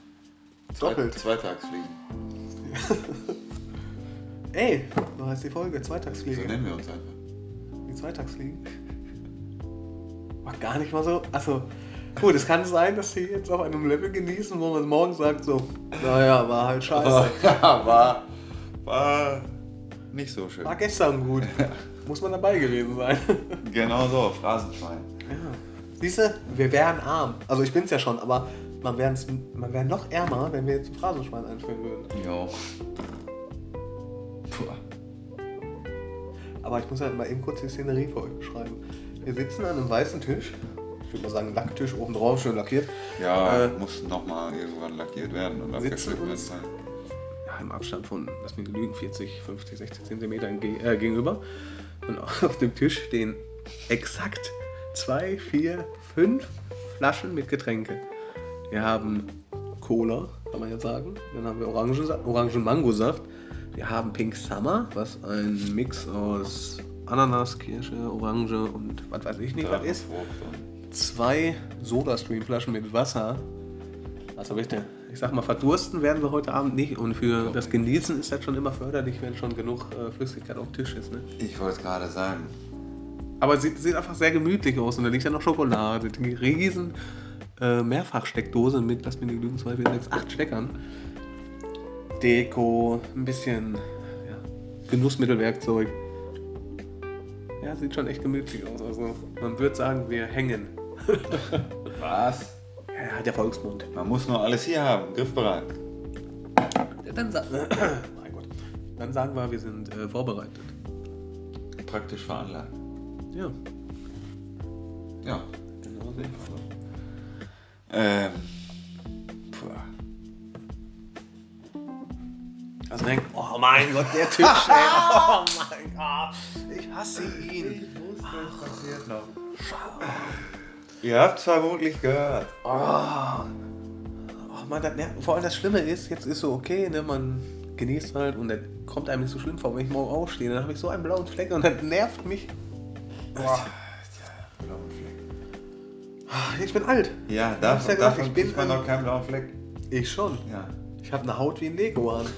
Speaker 2: Zwei,
Speaker 1: doppelt.
Speaker 2: Zweitagsfliegen.
Speaker 1: Ey, so heißt die Folge,
Speaker 2: So
Speaker 1: Zweitagsfliege.
Speaker 2: nennen wir uns einfach.
Speaker 1: Die Zweitagsfliegen. War gar nicht mal so. Achso, gut, es kann sein, dass sie jetzt auf einem Level genießen, wo man morgen sagt, so, naja, war halt scheiße.
Speaker 2: ja, war, war nicht so schön.
Speaker 1: War gestern gut. Muss man dabei gewesen sein.
Speaker 2: Genau so, Phrasenschwein.
Speaker 1: Ja. Siehst du, wir wären arm. Also ich bin's ja schon, aber man wäre man wär noch ärmer, wenn wir jetzt ein Phrasenschwein einführen würden.
Speaker 2: Jo. Puh.
Speaker 1: Aber ich muss halt mal eben kurz die Szenerie für euch beschreiben. Wir sitzen an einem weißen Tisch. Ich würde mal sagen, Lacktisch oben drauf, schön lackiert.
Speaker 2: Ja,
Speaker 1: Äh,
Speaker 2: muss nochmal irgendwann lackiert werden und abgeschliffen
Speaker 1: uns- Ja, im Abstand von, lass mich lügen, 40, 50, 60 Zentimeter entge- äh, gegenüber. Und auf dem Tisch stehen exakt zwei, vier, fünf Flaschen mit Getränke. Wir haben Cola, kann man ja sagen. Dann haben wir Orangen-Mangosaft. Wir haben Pink Summer, was ein Mix aus Ananas, Kirsche, Orange und was weiß ich nicht, was ist. Zwei Soda-Stream-Flaschen mit Wasser. Also bitte, ich sag mal, verdursten werden wir heute Abend nicht. Und für das. Genießen ist das schon immer förderlich, wenn schon genug äh, Flüssigkeit auf dem Tisch ist. Ne?
Speaker 2: Ich wollte es gerade sagen.
Speaker 1: Aber es sieht, sieht einfach sehr gemütlich aus. Und da liegt ja noch Schokolade. Die riesen äh, Mehrfachsteckdose mit, lass mich nicht lügen, 2, 4, 6, 8 Steckern. Deko, ein bisschen ja, Genussmittelwerkzeug. Ja, sieht schon echt gemütlich aus. Also man würde sagen, wir hängen.
Speaker 2: Was?
Speaker 1: Ja, der Volksmund.
Speaker 2: Man muss nur alles hier haben, griffbereit.
Speaker 1: Dann, sa mein Gott. Dann sagen wir, wir sind äh, vorbereitet.
Speaker 2: Praktisch veranlagt.
Speaker 1: Ja,
Speaker 2: Ja.
Speaker 1: genau.
Speaker 2: Ähm. Puh.
Speaker 1: Also denkt, oh mein Gott, der ey. Oh mein Gott. Ich hasse ihn.
Speaker 2: wusste, es passiert noch. Ihr habt es vermutlich gehört.
Speaker 1: Oh. oh Mann, das. Vor allem das Schlimme ist, jetzt ist so okay, ne, man genießt halt und das kommt einem nicht so schlimm vor, wenn ich morgen aufstehe. Dann habe ich so einen blauen Fleck und das nervt mich. Boah.
Speaker 2: Blauen Fleck.
Speaker 1: Ah, Ich bin alt.
Speaker 2: Ja, davon,
Speaker 1: ja
Speaker 2: davon
Speaker 1: ich bin
Speaker 2: man noch keinen blauen Fleck.
Speaker 1: Ich schon.
Speaker 2: Ja.
Speaker 1: Ich habe eine Haut wie ein Leguan.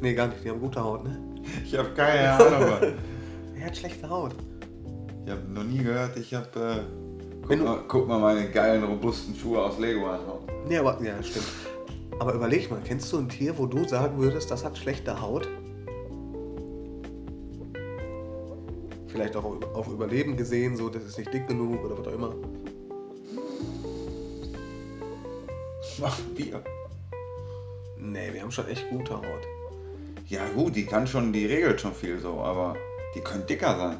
Speaker 1: Nee, gar nicht, die haben gute Haut, ne?
Speaker 2: Ich habe keine Ahnung.
Speaker 1: Er hat schlechte Haut.
Speaker 2: Ich habe noch nie gehört, ich habe. Äh, guck, mal, guck mal meine geilen, robusten Schuhe aus Lego an.
Speaker 1: Nee, aber, ja, stimmt. Aber überleg mal, kennst du ein Tier, wo du sagen würdest, das hat schlechte Haut? Vielleicht auch auf Überleben gesehen, so, das ist nicht dick genug oder was auch immer.
Speaker 2: Machen wir.
Speaker 1: Nee, wir haben schon echt gute Haut.
Speaker 2: Ja gut, die kann schon, die regelt schon viel so, aber die können dicker sein.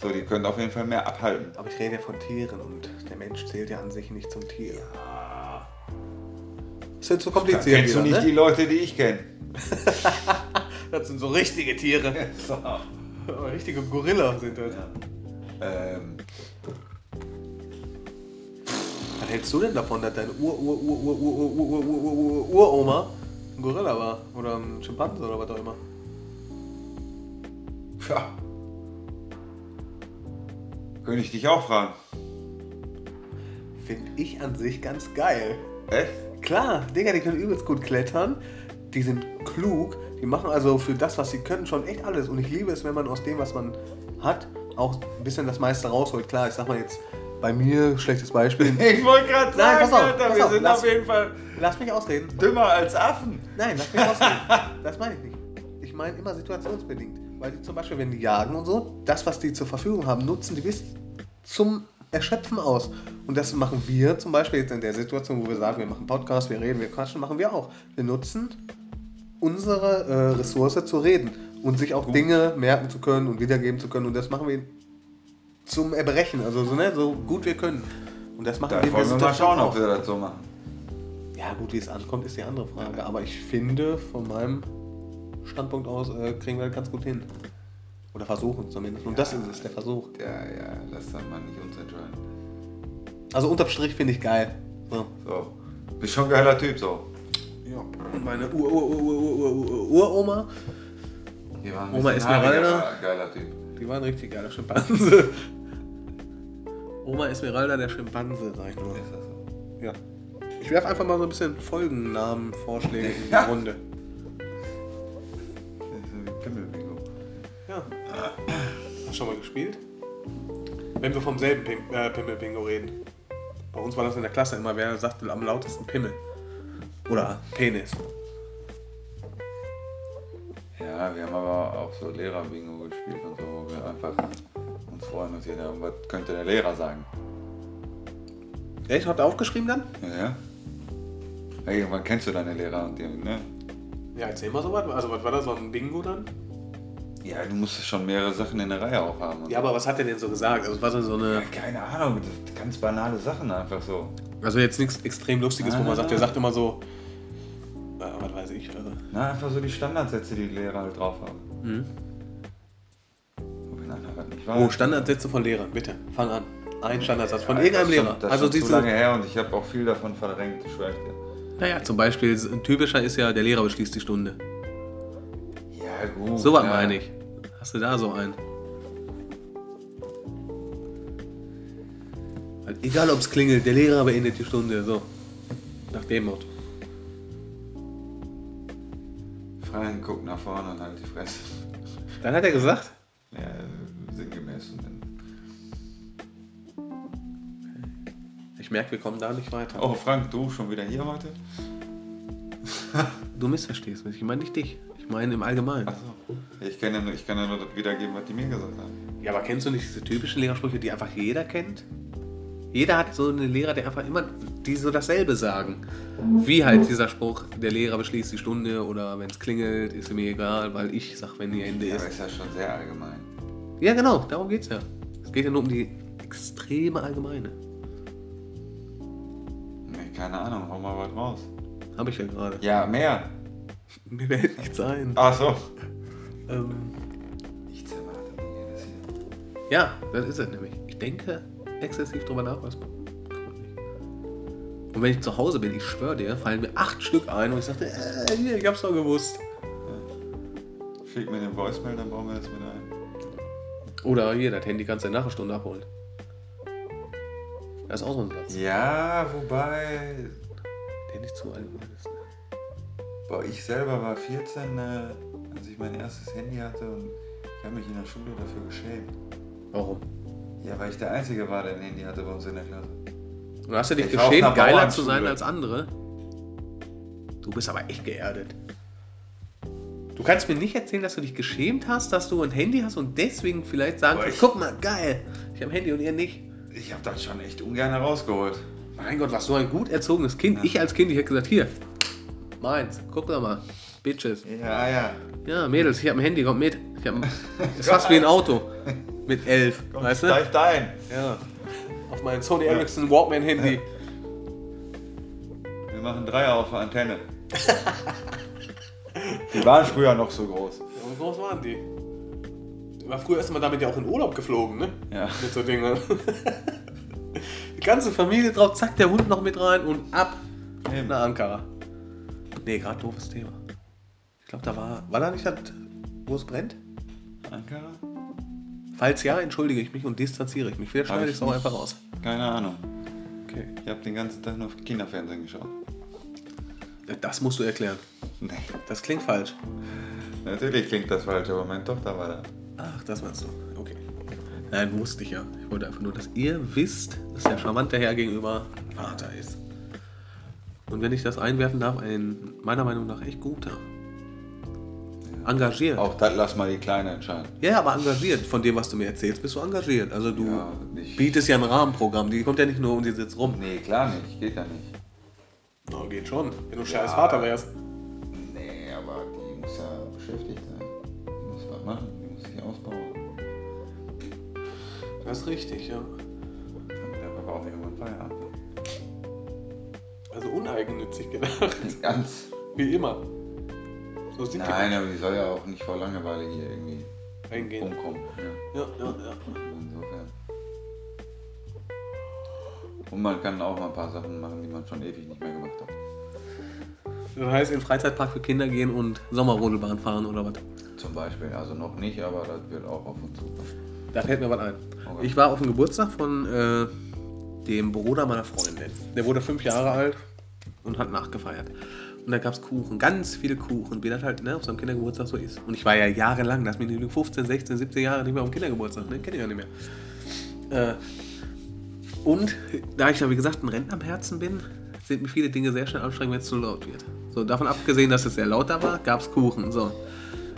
Speaker 2: So, die können auf jeden Fall mehr abhalten.
Speaker 1: Aber ich rede ja von Tieren und der Mensch zählt ja an sich nicht zum Tier. Ist jetzt zu
Speaker 2: Da
Speaker 1: kompliziert.
Speaker 2: kennst du nicht
Speaker 1: ne?
Speaker 2: die Leute, die ich kenne.
Speaker 1: Das sind so richtige Tiere.
Speaker 2: so.
Speaker 1: Richtige Gorilla sind das.
Speaker 2: ähm,
Speaker 1: Was hältst du denn davon, dass deine Ur Ur Ur Ur Ur Ur Ur Ur Ur Ur Uroma ein Gorilla war? Oder ein Schimpanse oder was auch immer?
Speaker 2: ja. Könnte ich dich auch fragen.
Speaker 1: Finde ich an sich ganz geil.
Speaker 2: Echt?
Speaker 1: Klar, Digga, die können übelst gut klettern. Die sind klug. Die machen also für das, was sie können, schon echt alles. Und ich liebe es, wenn man aus dem, was man hat, auch ein bisschen das meiste rausholt. Klar, ich sag mal jetzt bei mir, schlechtes Beispiel.
Speaker 2: Ich wollte gerade
Speaker 1: Nein,
Speaker 2: sagen,
Speaker 1: pass auf,
Speaker 2: Alter, wir
Speaker 1: auf,
Speaker 2: sind
Speaker 1: lass-
Speaker 2: auf jeden Fall
Speaker 1: Lass mich ausreden.
Speaker 2: dümmer als Affen.
Speaker 1: Nein, lass mich ausreden. Das meine ich nicht. Ich meine immer situationsbedingt. Weil die zum Beispiel, wenn die jagen und so, das, was die zur Verfügung haben, nutzen die bis zum Erschöpfen aus. Und das machen wir zum Beispiel jetzt in der Situation, wo wir sagen, wir machen Podcast, wir reden, wir quatschen, machen wir auch. Wir nutzen unsere äh, Ressource zu reden und sich auch. Dinge merken zu können und wiedergeben zu können. Und das machen wir zum Erbrechen. Also so, ne, so gut wir können. Und das macht
Speaker 2: da
Speaker 1: wir.
Speaker 2: Wollen mal schauen, ob wir das so machen.
Speaker 1: Ja gut, wie es ankommt, ist die andere Frage. Aber ich finde, von meinem Standpunkt aus äh, kriegen wir das ganz gut hin. Oder versuchen zumindest. Ja. Und das ist es, der Versuch.
Speaker 2: Ja, ja, lass das mal nicht uns entscheiden.
Speaker 1: Also unterm Strich finde ich geil. So.
Speaker 2: so. Bist schon ein geiler Typ so.
Speaker 1: Ja. Meine Uroma. Oma
Speaker 2: ist Meralda. Geiler Typ.
Speaker 1: Die waren richtig geile Schimpanse. Oma Esmeralda, der Schimpanse, sag ich nur.
Speaker 2: Ist das so?
Speaker 1: Ja. Ich werfe einfach mal so ein bisschen Folgennamen, Vorschläge in die
Speaker 2: Ja.
Speaker 1: Runde.
Speaker 2: Das ist so wie Pimmelbingo.
Speaker 1: Ja. Hast du schon mal gespielt? Wenn wir vom selben Pim äh, Pimmel-Bingo reden. Bei uns war das in der Klasse immer, wer sagte am lautesten Pimmel. Oder Penis.
Speaker 2: Ja, wir haben aber auch so Lehrer-Bingo gespielt und so, wo wir einfach freuen und jeder, was könnte der Lehrer sagen?
Speaker 1: Echt? Habt ihr aufgeschrieben dann?
Speaker 2: Ja, ja. Ja, Irgendwann kennst du deine Lehrer und die, ne?
Speaker 1: Ja, erzähl mal so was. Also, was war das, so ein Bingo dann?
Speaker 2: Ja, du musst schon mehrere Sachen in der Reihe auch haben. und
Speaker 1: Ja, aber was hat er denn so gesagt? Also, was war so
Speaker 2: Ja,
Speaker 1: eine.
Speaker 2: keine Ahnung, ganz banale Sachen einfach so.
Speaker 1: Also, jetzt nichts extrem Lustiges, wo man
Speaker 2: Ah.
Speaker 1: sagt, der sagt immer so. Äh, was weiß ich. Äh,
Speaker 2: Na, einfach so die Standardsätze, die die Lehrer halt drauf haben.
Speaker 1: hm. Oh, Standardsätze von Lehrern, bitte. Fang an. Ein Standardsatz von
Speaker 2: Ja,
Speaker 1: irgendeinem
Speaker 2: das ist
Speaker 1: Lehrer. Also,
Speaker 2: ist schon zu
Speaker 1: diese.
Speaker 2: lange her und ich habe auch viel davon verdrängt, ich schwör ich dir.
Speaker 1: Naja, zum Beispiel, ein typischer ist ja, der Lehrer beschließt die Stunde.
Speaker 2: Ja, gut.
Speaker 1: So was
Speaker 2: ja.
Speaker 1: meine ich. Hast du da so einen? Egal ob es klingelt, der Lehrer beendet die Stunde, so. Nach dem Motto.
Speaker 2: Freien, guck nach vorne und halt die Fresse.
Speaker 1: Dann hat er gesagt,
Speaker 2: Ja, sinngemäß. Dann,
Speaker 1: ich merke, wir kommen da nicht weiter.
Speaker 2: oh, Frank, du schon wieder hier heute?
Speaker 1: Du missverstehst mich, ich meine nicht dich. Ich meine im Allgemeinen.
Speaker 2: Achso. Ich kann, ja nur, ich kann ja nur das wiedergeben, was die mir gesagt haben.
Speaker 1: Ja, aber kennst du nicht diese typischen Lehrersprüche, die einfach jeder kennt? Jeder hat so einen Lehrer, der einfach immer, die so dasselbe sagen. Wie halt dieser Spruch, der Lehrer beschließt die Stunde oder wenn es klingelt, ist mir egal, weil ich sag, wenn die Ende
Speaker 2: Ja, aber
Speaker 1: ist.
Speaker 2: ist ja schon sehr allgemein.
Speaker 1: Ja, genau, darum geht's ja. Es geht ja nur um die extreme Allgemeine.
Speaker 2: Nee, keine Ahnung, hau mal was raus.
Speaker 1: Habe ich ja gerade.
Speaker 2: Ja, mehr.
Speaker 1: Mir fällt nichts ein.
Speaker 2: Ach so.
Speaker 1: Ähm,
Speaker 2: Ich zermarte mir jedes hier.
Speaker 1: ja, das ist es nämlich. Ich denke exzessiv drüber nach, was man. Und wenn ich zu Hause bin, ich schwöre dir, fallen mir acht Stück ein und ich sagte, äh, hier, ich hab's doch gewusst.
Speaker 2: Schick mir den Voicemail, dann bauen wir das mit ein.
Speaker 1: Oder hier, das Handy kannst du nach einer Stunde abholen. Das ist auch so ein Satz,
Speaker 2: Ja, wobei.
Speaker 1: der nicht zu allgemein ist. Ne?
Speaker 2: Boah, ich selber war 14, äh, als ich mein erstes Handy hatte und ich habe mich in der Schule dafür geschämt.
Speaker 1: Warum?
Speaker 2: Ja, weil ich der Einzige war, der ein Handy hatte bei uns in der Klasse.
Speaker 1: Und hast du dich
Speaker 2: Ich
Speaker 1: geschämt, geiler zu sein als andere? Du bist aber echt geerdet. Du kannst mir nicht erzählen, dass du dich geschämt hast, dass du ein Handy hast und deswegen vielleicht sagen, kannst,
Speaker 2: ich-
Speaker 1: guck mal, geil, ich habe ein Handy und ihr nicht.
Speaker 2: Ich habe das schon echt ungern herausgeholt.
Speaker 1: Mein Gott, was so ein gut erzogenes Kind. Ich als Kind, ich hätte gesagt, hier, meins, guck doch mal. Bitches.
Speaker 2: Ja, ja.
Speaker 1: Ja, Mädels, ich habe ein Handy, kommt mit. Ich hab, ist fast wie ein Auto. Mit elf,
Speaker 2: Komm,
Speaker 1: weißt du?
Speaker 2: steig da ein.
Speaker 1: Ja. Auf mein Sony Ericsson Walkman Handy.
Speaker 2: Wir machen Dreier auf der Antenne. Die waren früher noch so groß.
Speaker 1: Ja, wie groß waren die? War früher ist man damit ja auch in Urlaub geflogen, ne?
Speaker 2: Ja.
Speaker 1: Mit so Dingen. Die ganze Familie drauf, zack, der Hund noch mit rein und ab
Speaker 2: Eben.
Speaker 1: nach Ankara. Nee, gerade doofes Thema. Ich glaube, da war. War da nicht das, wo es brennt?
Speaker 2: Ankara?
Speaker 1: Falls ja, entschuldige ich mich und distanziere ich mich. Vielleicht schneide
Speaker 2: ich
Speaker 1: es auch einfach raus.
Speaker 2: Keine Ahnung.
Speaker 1: Okay.
Speaker 2: Ich habe den ganzen Tag nur Kinderfernsehen geschaut.
Speaker 1: Das musst du erklären.
Speaker 2: Nee.
Speaker 1: Das klingt falsch.
Speaker 2: Natürlich klingt das falsch, aber meine Tochter war da.
Speaker 1: Ach, das meinst du. Okay. Nein, wusste ich ja. Ich wollte einfach nur, dass ihr wisst, dass der charmante Herr gegenüber Vater ist. Und wenn ich das einwerfen darf, ein meiner Meinung nach echt guter. Engagiert.
Speaker 2: Auch das lass mal die Kleine entscheiden.
Speaker 1: Ja, ja, aber engagiert. Von dem, was du mir erzählst, bist du engagiert. Also du
Speaker 2: Ja, nicht.
Speaker 1: bietest ja ein Rahmenprogramm. Die kommt ja nicht nur und die sitzt rum.
Speaker 2: Nee, klar nicht. Geht ja nicht.
Speaker 1: Na, geht schon. Wenn du
Speaker 2: Ja.
Speaker 1: scheiß Vater wärst.
Speaker 2: Nee, aber die muss ja beschäftigt sein. Die muss was machen. Die muss sich ausbauen.
Speaker 1: Das ist richtig, ja.
Speaker 2: Der Papa auch irgendwann Feierabend.
Speaker 1: Also uneigennützig gedacht.
Speaker 2: Ganz.
Speaker 1: Wie immer. So sind
Speaker 2: Nein, aber die soll ja auch nicht vor Langeweile hier irgendwie
Speaker 1: die eingehen.
Speaker 2: umkommen. Ja.
Speaker 1: Ja, ja, ja.
Speaker 2: Insofern. Und man kann auch mal ein paar Sachen machen, die man schon ewig nicht mehr gemacht hat.
Speaker 1: Das heißt, in den Freizeitpark für Kinder gehen und Sommerrodelbahn fahren oder was?
Speaker 2: Zum Beispiel. Also noch nicht, aber das wird auch auf uns zukommen.
Speaker 1: Da fällt mir was ein.
Speaker 2: Okay.
Speaker 1: Ich war auf dem Geburtstag von äh, dem Bruder meiner Freundin. Der wurde fünf Jahre alt und hat nachgefeiert. Und da gab es Kuchen, ganz viele Kuchen, wie das halt ne, auf so einem Kindergeburtstag so ist. Und ich war ja jahrelang, das bin ich 15, 16, 17 Jahre nicht mehr auf dem Kindergeburtstag, ne? kenne ich ja nicht mehr. Äh, und da ich ja wie gesagt ein Rentner am Herzen bin, sind mir viele Dinge sehr schnell anstrengend, wenn es zu laut wird. So, davon abgesehen, dass es sehr laut da war, gab es Kuchen. So,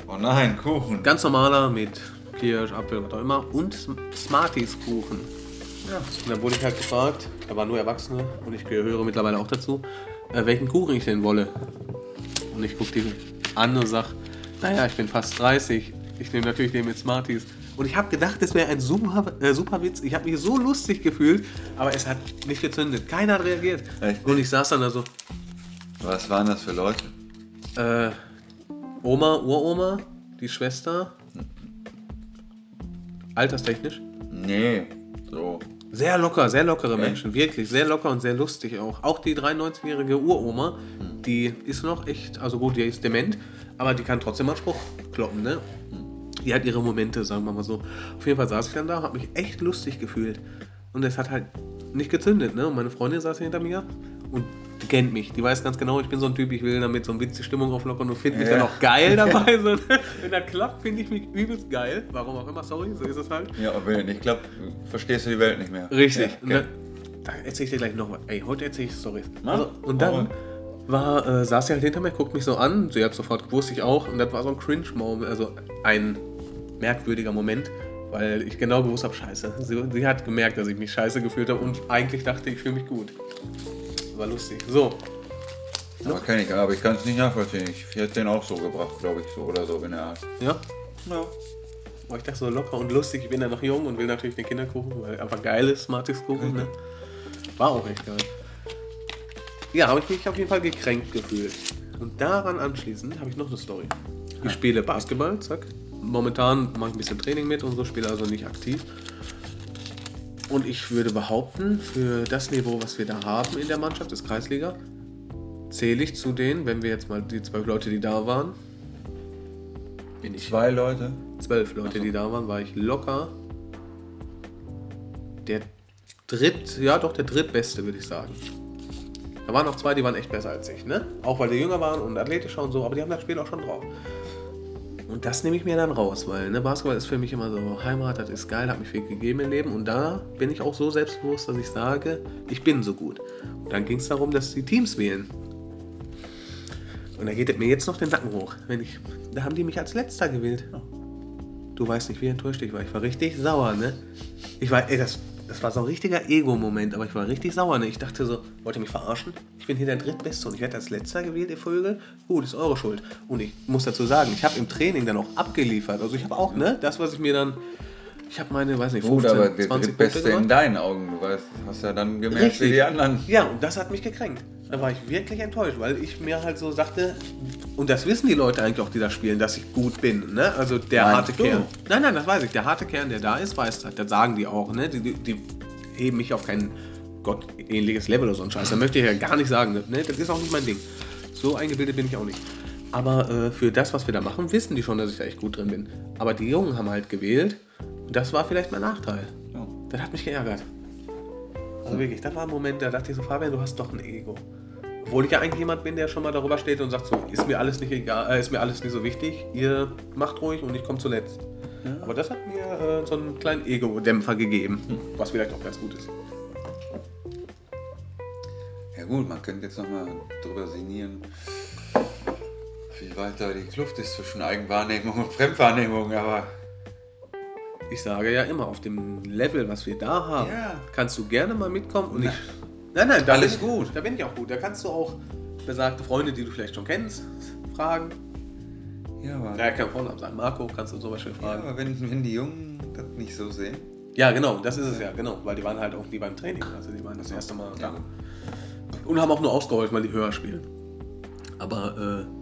Speaker 2: Oh nein, Kuchen.
Speaker 1: ganz normaler mit Kirsch, Apfel, was auch immer. Und Sm- Smarties Kuchen.
Speaker 2: Ja.
Speaker 1: Und dann wurde ich halt gefragt, da waren nur Erwachsene und ich gehöre mittlerweile auch dazu, äh, welchen Kuchen ich denn wolle. Und ich gucke die an und sag, naja, ich bin fast 30, ich nehme natürlich den mit Smarties. Und ich habe gedacht, das wäre ein super, äh, super Witz. Ich habe mich so lustig gefühlt, aber es hat nicht gezündet. Keiner hat reagiert.
Speaker 2: Echt?
Speaker 1: Und ich saß dann da so,
Speaker 2: Was waren das für Leute?
Speaker 1: äh, Oma, Uroma, die Schwester, alterstechnisch.
Speaker 2: Nee, so.
Speaker 1: Sehr locker, sehr lockere? Menschen, wirklich, sehr locker und sehr lustig auch. Auch die 93-jährige Uroma,
Speaker 2: Hm.
Speaker 1: die ist noch echt, also gut, die ist dement, aber die kann trotzdem mal Spruch kloppen, ne? Die hat ihre Momente, sagen wir mal so. Auf jeden Fall saß ich dann da, habe mich echt lustig gefühlt. Und es hat halt nicht gezündet, ne? Und meine Freundin saß hinter mir und die kennt mich. Die weiß ganz genau, ich bin so ein Typ, ich will damit so ein bisschen Stimmung auflockern und finde mich
Speaker 2: Ja.
Speaker 1: dann auch geil dabei. So, ne? Wenn das klappt, finde ich mich übelst geil. Warum auch immer, sorry, so ist es halt.
Speaker 2: Ja, und wenn es nicht klappt, verstehst du die Welt nicht mehr.
Speaker 1: Richtig.
Speaker 2: Ja,
Speaker 1: Und dann, da erzähle ich dir gleich noch was. Ey, heute erzähle ich Storys.
Speaker 2: Na,
Speaker 1: Also, und dann war, äh, saß sie halt hinter mir, guckt mich so an. Sie hat sofort gewusst, ich auch. Und das war so ein Cringe-Moment, also ein merkwürdiger Moment, weil ich genau gewusst habe, scheiße. Sie, sie hat gemerkt, dass ich mich scheiße gefühlt habe und eigentlich dachte, ich fühle mich gut. War lustig. So,
Speaker 2: Aber kenn ich, aber ich kann es nicht nachvollziehen. Ich hätte den auch so gebracht, glaube ich, so oder so in der Art.
Speaker 1: ja.
Speaker 2: Ja.
Speaker 1: Aber ich dachte so locker und lustig, ich bin ja noch jung und will natürlich den Kinderkuchen, weil einfach geil ist, Smarties-Kuchen, ne? War auch echt geil. Ja, habe ich mich auf jeden Fall gekränkt gefühlt. Und daran anschließend habe ich noch eine Story. Ich spiele Basketball, zack. Momentan mache ich ein bisschen Training mit und so, spiele also nicht aktiv. Und ich würde behaupten, für das Niveau, was wir da haben in der Mannschaft, ist Kreisliga, zähle ich zu denen, wenn wir jetzt mal die zwölf Leute, die da waren, bin ich
Speaker 2: Zwei Leute.
Speaker 1: zwölf Leute,
Speaker 2: so.
Speaker 1: die da waren, war ich locker der dritt, ja doch der drittbeste, würde ich sagen. Da waren noch zwei, die waren echt besser als ich, ne? Auch weil die jünger waren und athletischer und so, aber die haben das Spiel auch schon drauf. Und das nehme ich mir dann raus, weil ne, Basketball ist für mich immer so Heimat, das ist geil, hat mich viel gegeben im Leben und da bin ich auch so selbstbewusst, dass ich sage, ich bin so gut. Und dann ging es darum, dass die Teams wählen. Und da geht mir jetzt noch den Nacken hoch. Wenn ich, da haben die mich als letzter gewählt. Du weißt nicht, wie enttäuscht ich war. Ich war richtig sauer, ne? Ich war, ey, das das war so ein richtiger Ego-Moment, aber ich war richtig sauer. Ne? Ich dachte so, wollt ihr mich verarschen? Ich bin hier der Drittbeste und ich werde als Letzter gewählt, ihr Vögel. Gut, ist eure Schuld. Und ich muss dazu sagen, ich habe im Training dann auch abgeliefert. Also ich habe auch, ne, das, was ich mir dann. Ich habe meine, weiß nicht, 15,
Speaker 2: Gut, aber der
Speaker 1: 20
Speaker 2: Drittbeste in deinen Augen. Du weißt, hast ja dann gemerkt,
Speaker 1: Richtig.
Speaker 2: wie die anderen.
Speaker 1: Ja, und das hat mich gekränkt. Da war ich wirklich enttäuscht, weil ich mir halt so sagte, und das wissen die Leute eigentlich auch, die da spielen, dass ich gut bin. Ne? Also der
Speaker 2: Meinst
Speaker 1: harte
Speaker 2: du?
Speaker 1: Kern. Nein, nein, das weiß ich. Der harte Kern, der da ist, weiß das. Das sagen die auch. Ne? Die, die, die heben mich auf kein gottähnliches Level oder so ein Scheiß. Da möchte ich ja gar nicht sagen. Ne? Das ist auch nicht mein Ding. So eingebildet bin ich auch nicht. Aber äh, für das, was wir da machen, wissen die schon, dass ich da echt gut drin bin. Aber die Jungen haben halt gewählt. Und das war vielleicht mein Nachteil.
Speaker 2: Ja.
Speaker 1: Das hat mich geärgert. Also wirklich, das war ein Moment, da dachte ich so, Fabian, du hast doch ein Ego. Obwohl ich ja eigentlich jemand bin, der schon mal darüber steht und sagt so, ist mir alles nicht egal, äh, ist mir alles nicht so wichtig, ihr macht ruhig und ich komme zuletzt.
Speaker 2: Ja.
Speaker 1: Aber das hat mir äh, so einen kleinen Ego-Dämpfer gegeben, was vielleicht auch ganz gut ist.
Speaker 2: Ja gut, man könnte jetzt nochmal drüber sinnieren, wie weit da die Kluft ist zwischen Eigenwahrnehmung und Fremdwahrnehmung, aber
Speaker 1: Ich sage ja immer, auf dem Level, was wir da haben,
Speaker 2: Ja.
Speaker 1: kannst du gerne mal mitkommen und
Speaker 2: Na,
Speaker 1: ich. Nein, nein, da
Speaker 2: alles
Speaker 1: bin
Speaker 2: gut.
Speaker 1: Da bin ich auch gut. Da kannst du auch besagte Freunde, die du vielleicht schon kennst, fragen.
Speaker 2: ja, aber,
Speaker 1: Ja, kann Vornamen sagen. Marco kannst du zum Beispiel
Speaker 2: ja,
Speaker 1: fragen.
Speaker 2: aber wenn, wenn die Jungen das nicht so sehen,
Speaker 1: Ja, genau, das ist es ja, genau. Weil die waren halt auch nie beim Training. Also die waren das erste Mal da. Und haben auch nur ausgeholfen, weil die höher spielen. Aber äh,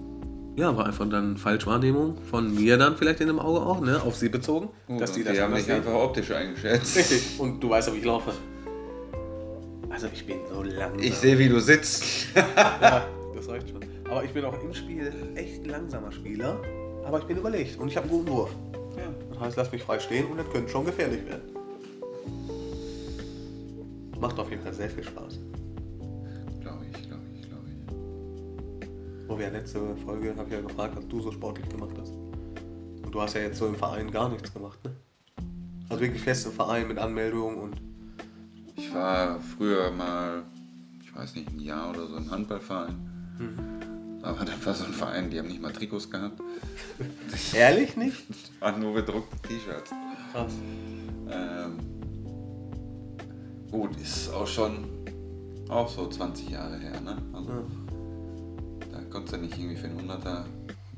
Speaker 1: ja, war einfach dann Falschwahrnehmung von mir dann vielleicht in dem Auge auch, ne? Auf sie bezogen.
Speaker 2: gut,
Speaker 1: dass die das
Speaker 2: die haben
Speaker 1: sehen.
Speaker 2: einfach optisch eingeschätzt.
Speaker 1: Richtig. Und du weißt, ob ich laufe. Also ich bin so langsam.
Speaker 2: Ich sehe, wie du sitzt.
Speaker 1: Ja, das reicht schon. Aber ich bin auch im Spiel echt langsamer Spieler. Aber ich bin überlegt und ich habe einen guten Wurf.
Speaker 2: Ja.
Speaker 1: Das heißt, lass mich frei stehen und das könnte schon gefährlich werden. Macht auf jeden Fall sehr viel Spaß. Wo wir letzte Folge, habe ich ja gefragt, was du so sportlich gemacht hast. Und du hast ja jetzt so im Verein gar nichts gemacht, ne? Also wirklich fest im Verein mit Anmeldung und.
Speaker 2: Ich war früher mal, ich weiß nicht, ein Jahr oder so im Handballverein.
Speaker 1: Mhm.
Speaker 2: Aber das war so ein Verein, die haben nicht mal Trikots gehabt.
Speaker 1: Ehrlich nicht?
Speaker 2: Waren nur bedruckte T-Shirts.
Speaker 1: Krass.
Speaker 2: Ähm, gut, ist auch schon auch so 20 Jahre her, ne? Also,
Speaker 1: Ja.
Speaker 2: Konntest du nicht irgendwie für einen 100er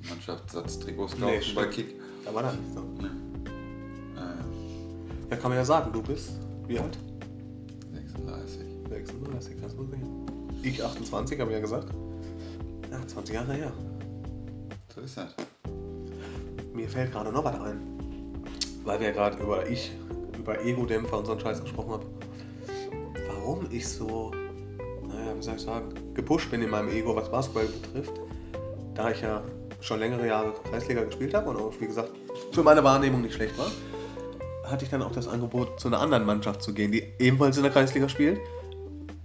Speaker 2: Mannschaftssatz Trikots
Speaker 1: Nee,
Speaker 2: kaufen bei
Speaker 1: stimmt.
Speaker 2: Kick.
Speaker 1: Da war das nicht so.
Speaker 2: Ne? Ähm,
Speaker 1: Da kann man ja sagen, du bist wie alt?
Speaker 2: 36.
Speaker 1: 36, kannst du sehen. Ich 28, habe ich ja gesagt. Ja, 20 Jahre her.
Speaker 2: So ist das.
Speaker 1: Mir fällt gerade noch was ein. Weil wir ja gerade über ich, über Ego-Dämpfer und so einen Scheiß gesprochen haben. Warum ich so, wie soll ich sagen, gepusht bin in meinem Ego, was Basketball betrifft. Da ich ja schon längere Jahre Kreisliga gespielt habe und auch, wie gesagt, für meine Wahrnehmung nicht schlecht war, hatte ich dann auch das Angebot, zu einer anderen Mannschaft zu gehen, die ebenfalls in der Kreisliga spielt.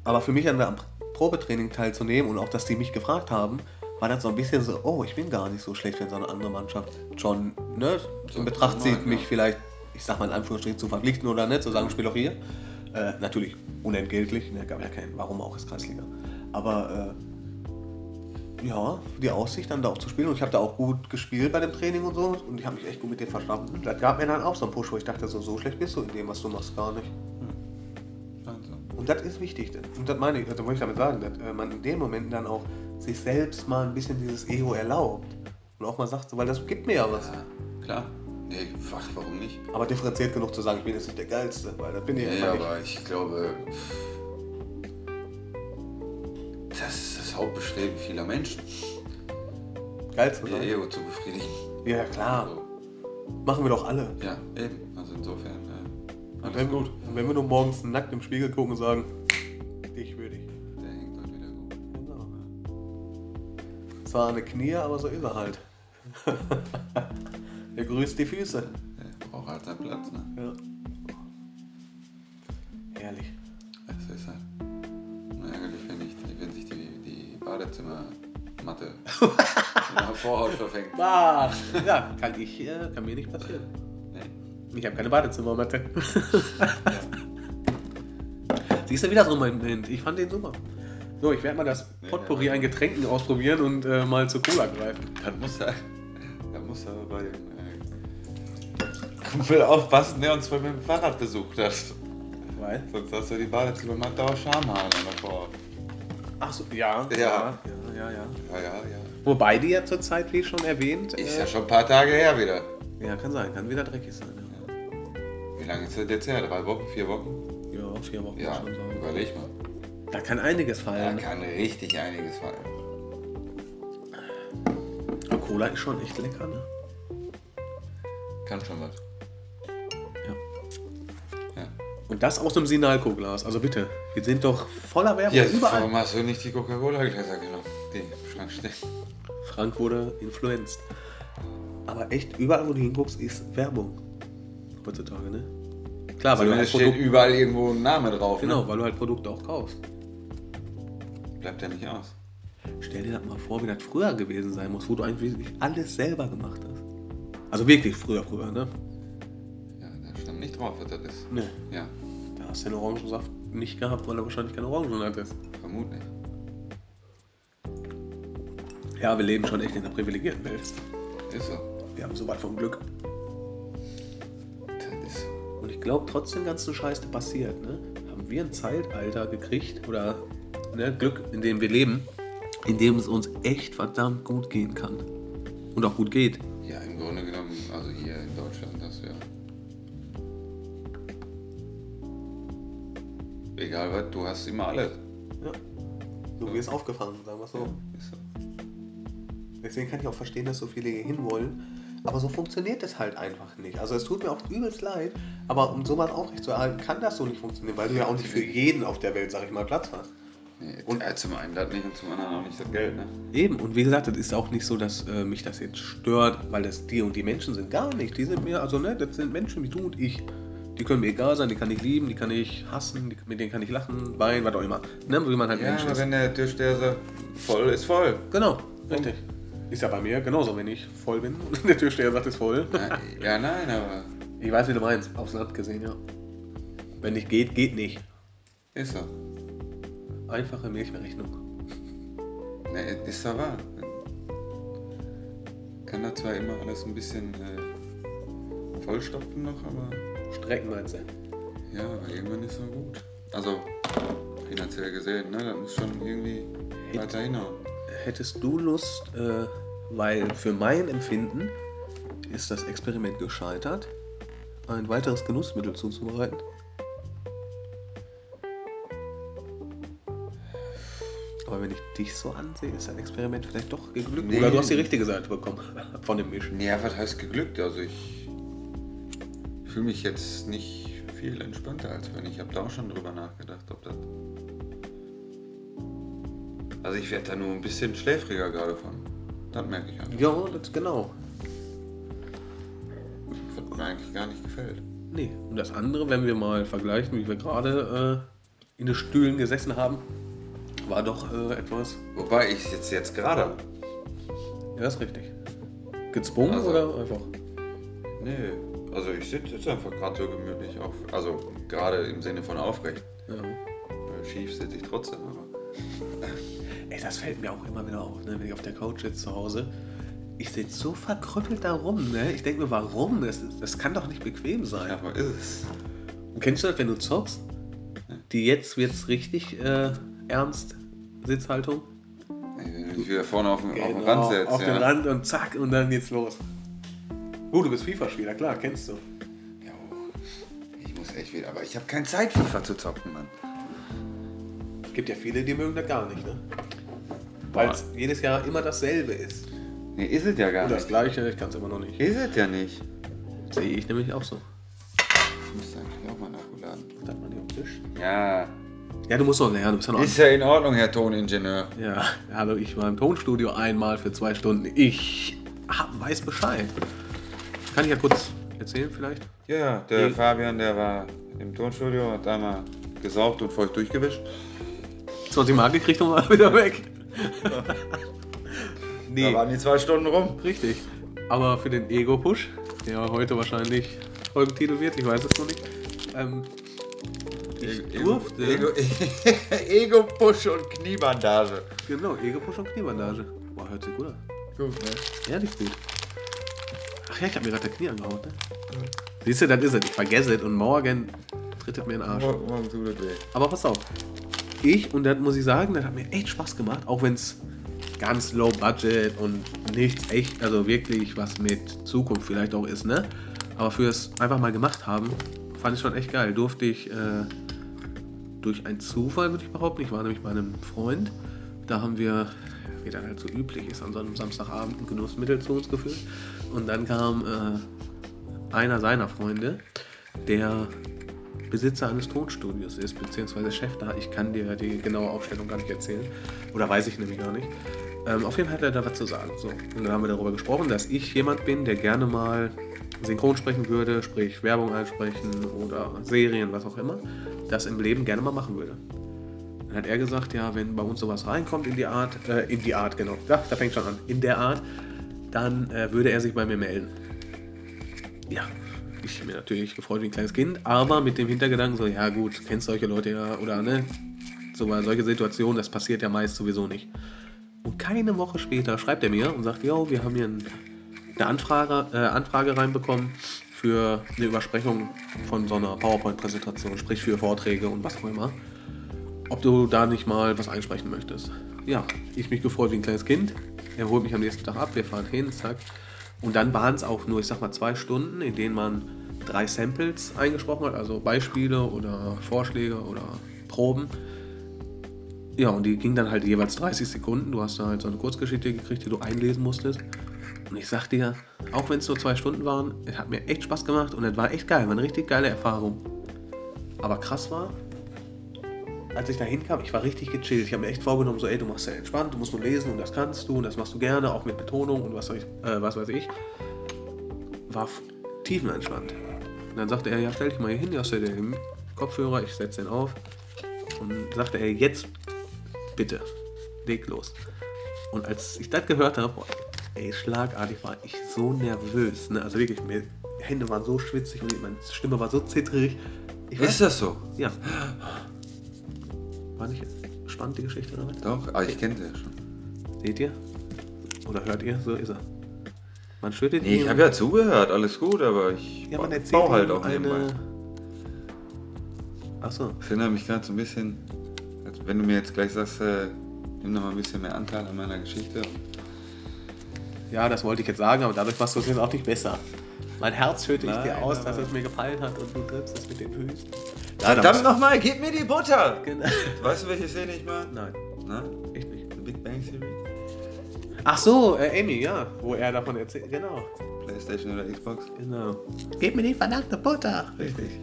Speaker 1: Aber für mich an der Probetraining teilzunehmen und auch, dass die mich gefragt haben, war das so ein bisschen so, oh, ich bin gar nicht so schlecht, wenn so eine andere Mannschaft schon ne, in Betracht zieht, mich vielleicht, ich sag mal in Anführungsstrichen, zu verpflichten oder nicht, zu sagen, spiel doch hier. Äh, natürlich unentgeltlich, ne, gab ja keinen, warum auch ist Kreisliga. Aber äh, ja, die Aussicht dann da auch zu spielen und ich habe da auch gut gespielt bei dem Training und so und ich habe mich echt gut mit denen verstanden. Das gab mir dann auch so einen Push, wo ich dachte, so, so schlecht bist du in dem, was du machst, gar nicht.
Speaker 2: Also,
Speaker 1: Und das ist wichtig. Und das meine ich, also wollte ich damit sagen, dass äh, man in den Momenten dann auch sich selbst mal ein bisschen dieses Ego erlaubt. Und auch mal sagt, so, weil das gibt mir ja was.
Speaker 2: ja, klar. Nee, ach, warum nicht?
Speaker 1: Aber differenziert genug zu sagen, ich bin jetzt nicht der Geilste, weil das bin ich einfach nicht.
Speaker 2: aber ich glaube, das ist das Hauptbestreben vieler Menschen,
Speaker 1: Geilste
Speaker 2: ihr
Speaker 1: sein.
Speaker 2: Ego zu befriedigen.
Speaker 1: Ja, klar.
Speaker 2: Also,
Speaker 1: Machen wir doch alle.
Speaker 2: ja, eben. Also insofern, äh,
Speaker 1: Und
Speaker 2: alles
Speaker 1: wenn,
Speaker 2: gut.
Speaker 1: und wenn wir nur morgens nackt im Spiegel gucken und sagen, dich würde ich.
Speaker 2: Der hängt heute wieder gut.
Speaker 1: Genau. Zwar eine Knie, aber so ist er halt. er grüßt die Füße.
Speaker 2: Der braucht halt seinen Platz, ne?
Speaker 1: Ja. Herrlich.
Speaker 2: Das ist halt. Nur ärgerlich, wenn, ich, wenn sich die, die Badezimmermatte in der Vorhaut verfängt.
Speaker 1: Ah, ja, kann ich, äh, kann mir nicht passieren.
Speaker 2: Nee.
Speaker 1: Ich habe keine Badezimmermatte. Siehst du wieder so mein Moment? Ich fand den super. So, ich werde mal das Potpourri
Speaker 2: ja.
Speaker 1: an Getränken ausprobieren und äh, mal zur Cola greifen.
Speaker 2: Dann muss er, dann muss er bei dem Kumpel aufpassen, der uns vorhin mit dem Fahrrad besucht hat.
Speaker 1: Weil?
Speaker 2: Sonst hast du die Badezimmermatte aus Schamhaaren davor.
Speaker 1: Ach so, ja.
Speaker 2: Ja.
Speaker 1: Ja, ja, ja.
Speaker 2: Ja, ja, ja.
Speaker 1: Wobei die ja zurzeit, wie schon erwähnt.
Speaker 2: Ist
Speaker 1: äh,
Speaker 2: ja schon ein paar Tage her wieder.
Speaker 1: ja, kann sein, kann wieder dreckig sein. Ja,
Speaker 2: Wie lange ist das jetzt her? Drei Wochen? Vier Wochen?
Speaker 1: ja vier Wochen
Speaker 2: Ja,
Speaker 1: schon sagen.
Speaker 2: überleg mal.
Speaker 1: Da kann einiges
Speaker 2: Da
Speaker 1: fallen.
Speaker 2: kann richtig einiges fallen.
Speaker 1: Aber Cola ist schon echt lecker, ne?
Speaker 2: Kann schon was.
Speaker 1: Und das aus einem Sinalco-Glas. Also bitte, wir sind doch voller Werbung
Speaker 2: Ja,
Speaker 1: überall.
Speaker 2: warum hast du nicht die Coca-Cola-Gläser genommen? Die im Schrank stehen.
Speaker 1: Frank wurde influenced. Aber echt, überall, wo du hinguckst, ist Werbung. Heutzutage, ne? Klar, weil du halt
Speaker 2: Zumindest steht
Speaker 1: Produkte,
Speaker 2: überall irgendwo ein Name drauf.
Speaker 1: genau,
Speaker 2: Ne?
Speaker 1: weil du halt Produkte auch kaufst.
Speaker 2: Bleibt ja nicht aus.
Speaker 1: Stell dir das mal vor, wie das früher gewesen sein muss, wo du eigentlich alles selber gemacht hast. Also wirklich früher, früher, ne?
Speaker 2: Ja, da stand nicht drauf, was das ist.
Speaker 1: Ne.
Speaker 2: Ja,
Speaker 1: hast du den Orangensaft nicht gehabt, weil du wahrscheinlich keine Orangen hattest.
Speaker 2: vermutlich.
Speaker 1: Ja, wir leben schon echt in einer privilegierten Welt.
Speaker 2: Ist so.
Speaker 1: Wir haben so weit vom Glück.
Speaker 2: Das ist so.
Speaker 1: Und ich glaube, trotz dem ganzen Scheiß, der passiert, ne, haben wir ein Zeitalter gekriegt oder ne, Glück, in dem wir leben, in dem es uns echt verdammt gut gehen kann. Und auch gut geht.
Speaker 2: Ja, im Grunde genommen, also hier in Deutschland, das ja. Egal was, du hast immer alles.
Speaker 1: Ja. So wie es aufgefangen, sagen wir es so.
Speaker 2: Ist so.
Speaker 1: Deswegen kann ich auch verstehen, dass so viele hier hinwollen. Aber so funktioniert es halt einfach nicht. Also es tut mir auch übelst leid, aber um sowas aufrechtzuerhalten, kann das so nicht funktionieren, weil du ja auch nicht für jeden auf der Welt, sag ich mal, Platz hast.
Speaker 2: Nee,
Speaker 1: Und-
Speaker 2: zum einen das nicht und zum anderen auch nicht das Geld, ne?
Speaker 1: Eben, und wie gesagt, das ist auch nicht so, dass äh, mich das jetzt stört, weil das die und die Menschen sind. Gar nicht. Die sind mir, also ne, das sind Menschen wie du und ich. Die können mir egal sein, die kann ich lieben, die kann ich hassen, die, mit denen kann ich lachen, weinen, was auch immer. Ne, wie man halt
Speaker 2: Ja,
Speaker 1: Mensch ist.
Speaker 2: wenn der Türsteher sagt, voll ist voll.
Speaker 1: Genau, richtig. Ist ja bei mir genauso, wenn ich voll bin und der Türsteher sagt, ist voll.
Speaker 2: Na, ja, nein, aber
Speaker 1: Ich weiß, wie du meinst, aufs Land gesehen, ja. Wenn nicht geht, geht nicht.
Speaker 2: ist so.
Speaker 1: Einfache Milchberechnung.
Speaker 2: Ne, ist doch wahr. Kann da zwar immer alles ein bisschen äh, vollstopfen noch, aber
Speaker 1: Strecken meinst du?
Speaker 2: ja, aber irgendwann ist es gut. Also finanziell gesehen, ne? Das muss schon irgendwie weiter hinhauen.
Speaker 1: Hättest du Lust, äh, weil für mein Empfinden ist das Experiment gescheitert, ein weiteres Genussmittel zuzubereiten? Aber wenn ich dich so ansehe, ist ein Experiment vielleicht doch geglückt.
Speaker 2: Nee.
Speaker 1: Oder du hast die richtige Seite bekommen von dem Misch.
Speaker 2: Ja, was heißt geglückt? Also ich fühle mich jetzt nicht viel entspannter als wenn ich habe da auch schon drüber nachgedacht, ob das. Also ich werde da nur ein bisschen schläfriger gerade von. Das merke ich einfach.
Speaker 1: Ja, das genau.
Speaker 2: Was mir eigentlich gar nicht gefällt.
Speaker 1: Nee. Und das andere, wenn wir mal vergleichen, wie wir gerade äh, in den Stühlen gesessen haben, war doch äh, etwas.
Speaker 2: Wobei ich jetzt jetzt gerade.
Speaker 1: Ja, ist richtig. Gezwungen
Speaker 2: Also-
Speaker 1: oder einfach?
Speaker 2: Nee, also ich sitze jetzt einfach gerade so gemütlich auf. Also gerade im Sinne von aufrecht.
Speaker 1: Ja.
Speaker 2: Weil Schief sitze ich trotzdem, aber.
Speaker 1: Ey, das fällt mir auch immer wieder auf, ne? wenn ich auf der Couch sitze zu Hause. Ich sitze so verkrüppelt da rum, ne? Ich denke mir, warum? Das, das kann doch nicht bequem sein.
Speaker 2: Ja, aber ist es.
Speaker 1: Und kennst du das, wenn du zockst? Die jetzt wird's richtig äh, ernst, Sitzhaltung.
Speaker 2: Dich wieder vorne auf den, auf den
Speaker 1: Genau,
Speaker 2: Rand setzt.
Speaker 1: auf
Speaker 2: ja.
Speaker 1: den Rand und zack, und dann geht's los. Gut, du bist FIFA-Spieler, klar, kennst du.
Speaker 2: Ja, ich muss echt wieder. Aber ich habe keine Zeit, FIFA zu zocken, Mann.
Speaker 1: Es gibt ja viele, die mögen das gar nicht, ne? Weil es jedes Jahr immer dasselbe ist.
Speaker 2: Nee, ist es ja gar
Speaker 1: Und das
Speaker 2: nicht.
Speaker 1: gleiche, ich kann es immer noch nicht.
Speaker 2: Ist es ja nicht.
Speaker 1: Sehe ich nämlich auch so.
Speaker 2: Ich müsste eigentlich auch mal nachladen.
Speaker 1: Was hat man hier am Tisch?
Speaker 2: Ja.
Speaker 1: Ja, du musst doch lernen, du bist ja noch
Speaker 2: Ist ja in Ordnung, Herr Toningenieur.
Speaker 1: Ja, hallo, ich war im Tonstudio einmal für zwei Stunden. Ich hab, weiß Bescheid. Kann ich ja kurz erzählen vielleicht?
Speaker 2: Ja, ja, der
Speaker 1: Nee.
Speaker 2: Fabian, der war im Tonstudio, hat einmal gesaugt und feucht durchgewischt.
Speaker 1: 20 Mark gekriegt und war wieder weg.
Speaker 2: Da
Speaker 1: nee,
Speaker 2: waren die zwei Stunden rum.
Speaker 1: richtig. Aber für den Ego-Push, der heute wahrscheinlich Folgentitel wird, ich weiß es noch nicht. Ähm, ich durfte.
Speaker 2: Ego, Ego und Kniebandage.
Speaker 1: Genau, Ego-Push und Kniebandage. Boah, hört sich gut an.
Speaker 2: Gut, ne?
Speaker 1: Ehrlich gut. Ja, ich hab mir gerade das Knie angehauen, ne? Siehst du, das ist es. Ich vergesse es und morgen trittet mir in den Arsch.
Speaker 2: Morgen, morgen tut das weh.
Speaker 1: Aber pass auf. Ich, und das muss ich sagen, das hat mir echt Spaß gemacht, auch wenn es ganz low budget und nichts echt, also wirklich was mit Zukunft vielleicht auch ist, ne? Aber fürs einfach mal gemacht haben, fand ich schon echt geil. Durfte ich äh, durch einen Zufall, würde ich behaupten, ich war nämlich bei einem Freund, da haben wir, wie das halt so üblich ist, an so einem Samstagabend ein Genussmittel zu uns geführt. Und dann kam äh, einer seiner Freunde, der Besitzer eines Tonstudios ist, beziehungsweise Chef da. Ich kann dir die genaue Aufstellung gar nicht erzählen. Oder weiß ich nämlich gar nicht. Ähm, auf jeden Fall hat er da was zu sagen. So. Und dann haben wir darüber gesprochen, dass ich jemand bin, der gerne mal synchron sprechen würde, sprich Werbung einsprechen oder Serien, was auch immer, das im Leben gerne mal machen würde. Dann hat er gesagt, ja, wenn bei uns sowas reinkommt in die Art, äh, in die Art, genau, ja, da fängt schon an, in der Art, dann äh, würde er sich bei mir melden. Ja, ich habe mir natürlich gefreut wie ein kleines Kind, aber mit dem Hintergedanken so, ja gut, kennst solche Leute ja, oder ne, so solche Situationen, das passiert ja meist sowieso nicht. Und keine Woche später schreibt er mir und sagt, jo, wir haben hier ein, eine Anfrage, äh, Anfrage reinbekommen für eine Übersprechung von so einer PowerPoint-Präsentation, sprich für Vorträge und was auch immer. Ob du da nicht mal was einsprechen möchtest. Ja, ich mich gefreut wie ein kleines Kind. Er holt mich am nächsten Tag ab, wir fahren hin, zack. Und dann waren es auch nur, ich sag mal, zwei Stunden, in denen man drei Samples eingesprochen hat, also Beispiele oder Vorschläge oder Proben. Ja, und die ging dann halt jeweils 30 Sekunden. Du hast da halt so eine Kurzgeschichte gekriegt, die du einlesen musstest. Und ich sag dir, auch wenn es nur zwei Stunden waren, es hat mir echt Spaß gemacht und es war echt geil, war eine richtig geile Erfahrung. Aber krass war, als ich da hinkam, ich war richtig gechillt. Ich habe mir echt vorgenommen, so, ey, du machst ja entspannt, du musst nur lesen und das kannst du und das machst du gerne, auch mit Betonung und was, ich, äh, was weiß ich. War tiefenentspannt. Und dann sagte er, ja, stell dich mal hier hin, hast du den Kopfhörer, ich setze den auf. Und sagte er, jetzt bitte, leg los. Und als ich das gehört habe, ey, schlagartig war ich so nervös. Ne? Also wirklich, meine Hände waren so schwitzig und meine Stimme war so zittrig. Ich weiß,
Speaker 2: Ist das so?
Speaker 1: ja. War nicht spannend die Geschichte damit?
Speaker 2: Doch, aber ich kenne sie ja schon.
Speaker 1: Seht ihr? Oder hört ihr? So ist er. Man schüttet
Speaker 2: Nee,
Speaker 1: ihm-
Speaker 2: ich habe ja zugehört, alles gut, aber ich
Speaker 1: ja, man erzählt
Speaker 2: baue halt auch nebenbei.
Speaker 1: eine. Achso,
Speaker 2: Ich erinnere mich gerade so ein bisschen, als wenn du mir jetzt gleich sagst, äh, nimm noch mal ein bisschen mehr Anteil an meiner Geschichte.
Speaker 1: ja, das wollte ich jetzt sagen, aber dadurch machst du es jetzt auch nicht besser. Mein Herz schütte ich dir aus, dass es mir gefallen hat und du trittst es mit den Füßen.
Speaker 2: Verdammt nochmal, gib mir die Butter!
Speaker 1: Genau.
Speaker 2: Weißt du, welche Szene ich meine?
Speaker 1: Nein,
Speaker 2: Na?
Speaker 1: echt nicht.
Speaker 2: The Big Bang Theory?
Speaker 1: Ach so, äh, Amy, ja, wo er davon erzählt. Genau.
Speaker 2: Playstation oder Xbox?
Speaker 1: Genau. Gib mir die verdammte Butter. Richtig.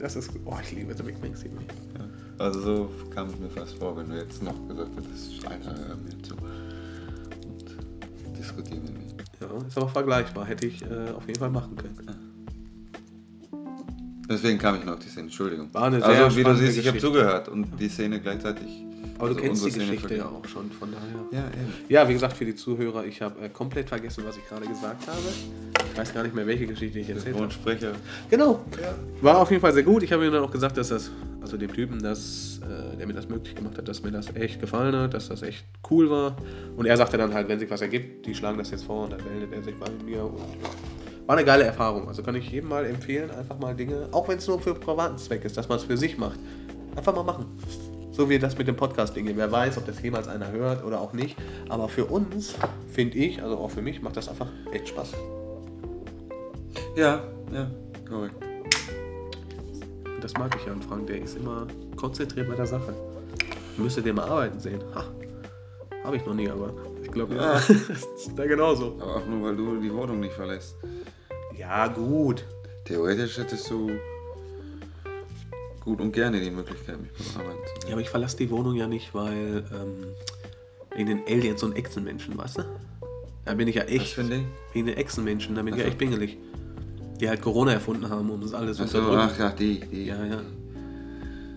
Speaker 1: Das ist gut. Oh, ich liebe The Big Bang Theory.
Speaker 2: Ja. Also so kam es mir fast vor, wenn du jetzt noch gesagt hättest, Alter, hör mir zu. Und diskutieren mit mir.
Speaker 1: Ja, ist aber vergleichbar. Hätte ich äh, auf jeden Fall machen können.
Speaker 2: Deswegen kam ich noch auf die Szene, Entschuldigung.
Speaker 1: War eine sehr
Speaker 2: also wie du siehst, ich habe zugehört und die Szene gleichzeitig.
Speaker 1: Aber du
Speaker 2: also
Speaker 1: kennst die Geschichte ja auch schon, von daher.
Speaker 2: Ja.
Speaker 1: Ja, wie gesagt, für die Zuhörer, ich habe äh, komplett vergessen, was ich gerade gesagt habe. Ich weiß gar nicht mehr, welche Geschichte ich erzählt habe.
Speaker 2: Synchronsprecher.
Speaker 1: Genau.
Speaker 2: Ja.
Speaker 1: War auf jeden Fall sehr gut. Ich habe ihm dann auch gesagt, dass das, also dem Typen, dass, äh, der mir das möglich gemacht hat, dass mir das echt gefallen hat, dass das echt cool war. Und er sagte dann halt, wenn sich was ergibt, die schlagen das jetzt vor und dann meldet er sich bei mir. Und war eine geile Erfahrung. Also kann ich jedem mal empfehlen, einfach mal Dinge, auch wenn es nur für privaten Zweck ist, dass man es für sich macht. Einfach mal machen. So wie das mit dem Podcast-Ding. Wer weiß, ob das jemals einer hört oder auch nicht. Aber für uns, finde ich, also auch für mich, macht das einfach echt Spaß.
Speaker 2: Ja, ja, korrekt.
Speaker 1: Das mag ich ja an Frank, der ist immer konzentriert bei der Sache. Müsste den mal arbeiten sehen. Ha. Habe ich noch nie, aber ich glaube, ja.
Speaker 2: Ja.
Speaker 1: das ist da genauso.
Speaker 2: Aber auch nur, weil du die Wohnung nicht verlässt.
Speaker 1: Ja, gut.
Speaker 2: Theoretisch hättest du gut und gerne die Möglichkeit, mich beim Arbeiten zu
Speaker 1: Ja,
Speaker 2: sehen.
Speaker 1: aber ich verlasse die Wohnung ja nicht, weil ähm, wegen den Aliens und Echsenmenschen, weißt du? Da bin ich ja
Speaker 2: Was
Speaker 1: echt.
Speaker 2: Ding?
Speaker 1: Wegen den Echsenmenschen, da bin ich ja
Speaker 2: so.
Speaker 1: echt pingelig. Die halt Corona erfunden haben, um uns alles zu
Speaker 2: Achso,
Speaker 1: unterdrücken.
Speaker 2: ach ja, die, die.
Speaker 1: Ja, ja.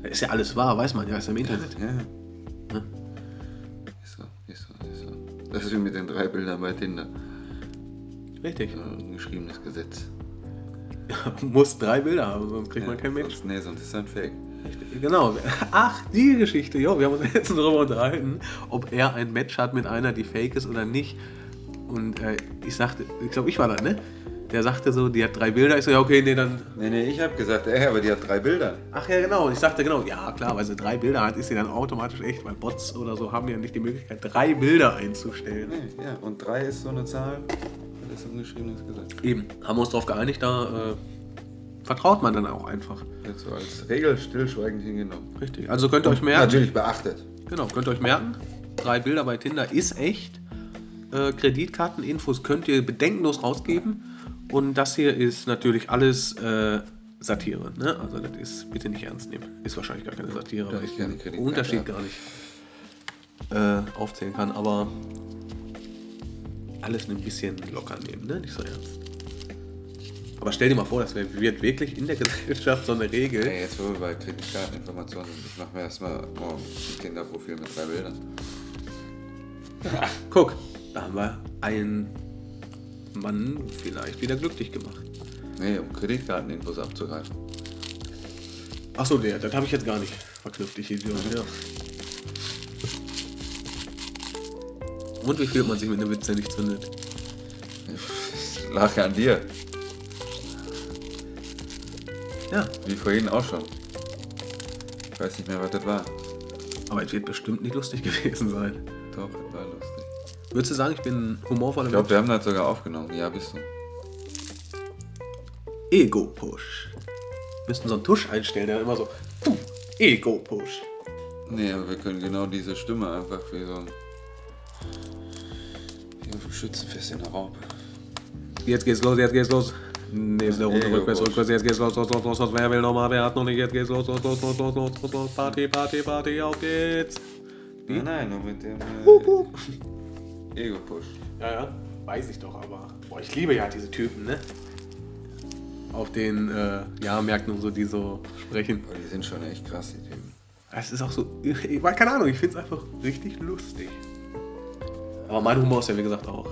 Speaker 1: Ist ja alles wahr, weiß man ja, ist ja im Internet.
Speaker 2: Ja.
Speaker 1: Ja.
Speaker 2: Ist so, ist so, ist so. Das ist wie mit den drei Bildern bei Tinder.
Speaker 1: Richtig.
Speaker 2: So ein geschriebenes Gesetz.
Speaker 1: Muss drei Bilder haben, sonst kriegt
Speaker 2: Ja,
Speaker 1: man keinen Mensch.
Speaker 2: sonst- Nee, sonst ist ein Fake.
Speaker 1: Genau. Ach, die Geschichte. Jo, wir haben uns jetzt darüber unterhalten, ob er ein Match hat mit einer, die fake ist oder nicht. Und äh, ich sagte, ich glaube, ich war da, ne? der sagte so, die hat drei Bilder. Ich so, ja, okay, nee, dann.
Speaker 2: Nee, nee, ich habe gesagt, ey, aber die hat drei Bilder.
Speaker 1: Ach ja, genau. Und ich sagte, genau, ja, klar, weil sie drei Bilder hat, ist sie dann automatisch echt, weil Bots oder so haben ja nicht die Möglichkeit, drei Bilder einzustellen.
Speaker 2: Nee, ja, und drei ist so eine Zahl. Ist ungeschriebenes Gesetz.
Speaker 1: Eben, haben wir uns darauf geeinigt, da äh, vertraut man dann auch einfach.
Speaker 2: Jetzt so als Regel stillschweigend hingenommen.
Speaker 1: Richtig. Also könnt ihr euch merken.
Speaker 2: Natürlich beachtet.
Speaker 1: Genau, könnt ihr euch merken. Drei Bilder bei Tinder ist echt. Äh, Kreditkarteninfos könnt ihr bedenkenlos rausgeben. Und das hier ist natürlich alles äh, Satire. Ne? Also das ist bitte nicht ernst nehmen. Ist wahrscheinlich gar keine Satire,
Speaker 2: Da
Speaker 1: weil
Speaker 2: ich
Speaker 1: den Unterschied gar nicht äh, aufzählen kann. Aber alles ein bisschen locker nehmen, ne? Nicht so ernst. Aber stell dir mal vor, das wird wirklich in der Gesellschaft so eine Regel.
Speaker 2: Ey, jetzt wo wir bei Kreditkarteninformationen sind, ich mache mir erstmal morgen ein Kinderprofil mit drei Bildern.
Speaker 1: Guck, da haben wir einen Mann vielleicht wieder glücklich gemacht.
Speaker 2: Nee, um Kreditkarteninfos abzugreifen.
Speaker 1: Achso, der, das habe ich jetzt gar nicht verknüpft, ich Idiot. Ja. Und wie fühlt man sich mit einem Witz, der nicht zündet?
Speaker 2: Lag ja an dir.
Speaker 1: Ja,
Speaker 2: Wie vorhin auch schon. Ich weiß nicht mehr, was das war.
Speaker 1: aber es wird bestimmt nicht lustig gewesen sein.
Speaker 2: Doch, das war lustig.
Speaker 1: Würdest du sagen, ich bin humorvoller
Speaker 2: Ich glaube, wir haben das sogar aufgenommen. Ja, bist du.
Speaker 1: Ego-Push. Wir müssten so einen Tusch einstellen, der immer so. puh, Ego-Push.
Speaker 2: Nee, aber wir können genau diese Stimme einfach wie so ein. Schützenfest in der Raupe.
Speaker 1: Jetzt geht's los, jetzt geht's los. Nächste Runde,
Speaker 2: Ego-Push.
Speaker 1: rückwärts, rückwärts, jetzt geht's los, los, los, los, los. Wer will nochmal, wer hat noch nicht, jetzt geht's los, los, los, los, los, los, los, los. Party, Party, Party, auf geht's.
Speaker 2: Nein, nein, nur mit dem äh, Ego-Push.
Speaker 1: Ja, ja, weiß ich doch, aber. Boah, ich liebe ja diese Typen, ne? Auf den äh, Jahrmärkten und so, die so sprechen.
Speaker 2: Aber die sind schon echt krass, die Typen.
Speaker 1: Es ist auch so. Ich keine Ahnung, ich finde es einfach richtig lustig. Aber mein Humor ist ja wie gesagt auch.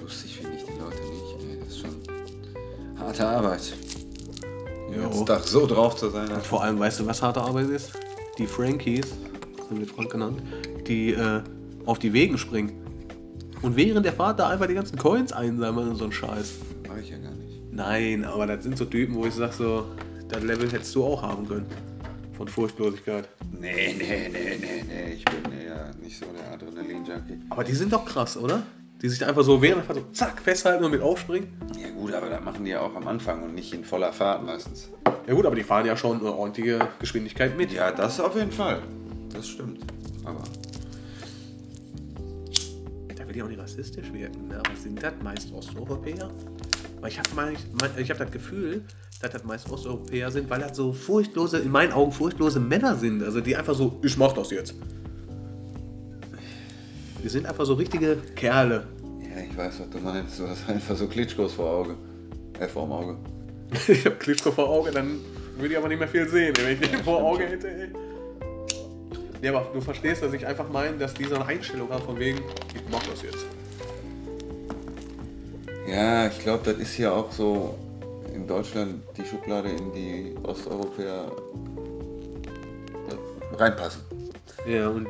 Speaker 2: Lustig finde ich die Leute nicht, ey. Das ist schon harte Arbeit. Den ganzen Tag so drauf zu sein.
Speaker 1: Und vor allem, weißt du, was harte Arbeit ist? Die Frankies, sind wir Frank genannt, die äh, auf die Wegen springen. Und während der Fahrt da einfach die ganzen Coins einsammeln und so ein Scheiß.
Speaker 2: Mach ich ja gar nicht.
Speaker 1: Nein, aber das sind so Typen, wo ich sag so, das Level hättest du auch haben können. Von Furchtlosigkeit.
Speaker 2: Nee, nee, nee, nee, nee. Ich bin eher nicht so der Adrenalin-Junkie.
Speaker 1: Aber die sind doch krass, oder? Die sich da einfach so während Fahrt so zack festhalten und mit aufspringen.
Speaker 2: Ja gut, aber das machen die ja auch am Anfang und nicht in voller Fahrt meistens.
Speaker 1: Ja gut, aber die fahren ja schon eine ordentliche Geschwindigkeit mit.
Speaker 2: Ja, das auf jeden Fall. Das stimmt. Aber
Speaker 1: Da will ich auch nicht rassistisch wirken, ne? aber sind das meist Osteuropäer? Aber ich habe hab das Gefühl, dass das meist Osteuropäer sind, weil das so furchtlose, in meinen Augen furchtlose Männer sind. Also die einfach so, ich mach das jetzt. Die sind einfach so richtige Kerle.
Speaker 2: ja, ich weiß, was du meinst. Du hast einfach so Klitschkos vor Auge. Äh, vor dem Auge.
Speaker 1: Ich hab Klitschko vor Auge, dann würde ich aber nicht mehr viel sehen, wenn ich den vor Auge hätte. Ey. Nee, aber du verstehst, dass ich einfach meine, dass die so eine Einstellung haben von wegen, ich mach das jetzt.
Speaker 2: Ja, ich glaube, das ist ja auch so in Deutschland die Schublade, in die Osteuropäer reinpassen.
Speaker 1: Ja, und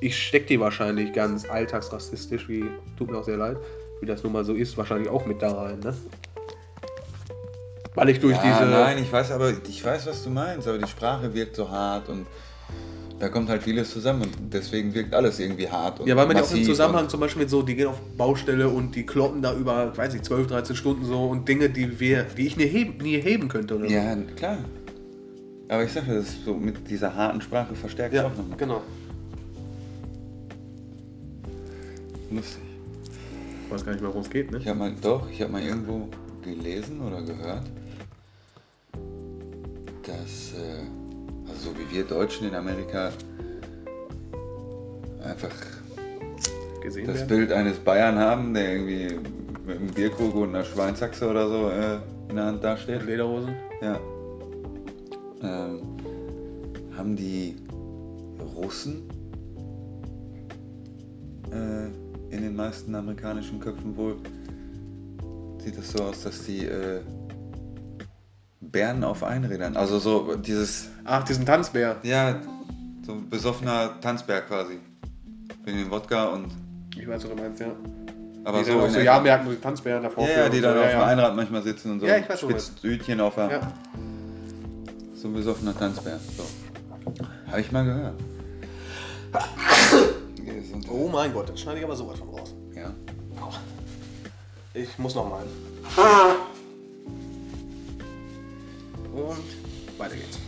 Speaker 1: ich steck die wahrscheinlich ganz alltagsrassistisch, wie, tut mir auch sehr leid, wie das nun mal so ist, wahrscheinlich auch mit da rein, ne? Weil ich durch
Speaker 2: ja,
Speaker 1: diese.
Speaker 2: nein, ich weiß aber, ich weiß, was du meinst, aber die Sprache wirkt so hart und da kommt halt vieles zusammen und deswegen wirkt alles irgendwie hart.
Speaker 1: Ja, weil man ja auch im Zusammenhang zum Beispiel mit so, die gehen auf Baustelle und die kloppen da über, weiß ich, 12, 13 Stunden so und Dinge, die wir, die ich nie heben, nie heben könnte oder
Speaker 2: Ja, klar. Aber ich sage, das ist so mit dieser harten Sprache verstärkt.
Speaker 1: Ja,
Speaker 2: auch nochmal.
Speaker 1: genau.
Speaker 2: Lustig.
Speaker 1: Ich weiß gar nicht worum es geht, ne?
Speaker 2: Ich habe mal, doch, ich habe mal irgendwo gelesen oder gehört, dass, äh, also so wie wir Deutschen in Amerika einfach
Speaker 1: Gesehen
Speaker 2: das
Speaker 1: werden.
Speaker 2: Bild eines Bayern haben, der irgendwie mit einem Bierkrug und einer Schweinsachse oder so äh, in der Hand dasteht.
Speaker 1: Lederhosen.
Speaker 2: Ja. Ähm, haben die Russen äh, in den meisten amerikanischen Köpfen wohl, sieht es so aus, dass die äh, Bären auf Einrädern, also so dieses,
Speaker 1: Ach, diesen Tanzbär.
Speaker 2: ja, so ein besoffener Tanzbär quasi. Bring den Wodka und,
Speaker 1: Ich weiß, was du meinst, ja.
Speaker 2: Aber
Speaker 1: die
Speaker 2: so
Speaker 1: so Jahrmärkten, wo die Tanzbären davor
Speaker 2: Ja, die dann
Speaker 1: so,
Speaker 2: auf
Speaker 1: ja,
Speaker 2: dem. Einrad manchmal sitzen und so
Speaker 1: Ja, ich weiß,
Speaker 2: Hütchen auf der.
Speaker 1: Ja.
Speaker 2: So ein besoffener Tanzbär. So. Habe ich mal gehört. Gesundheit.
Speaker 1: Oh mein Gott, das schneide ich aber sowas von raus.
Speaker 2: Ja.
Speaker 1: Ich muss noch mal. Und weiter geht's.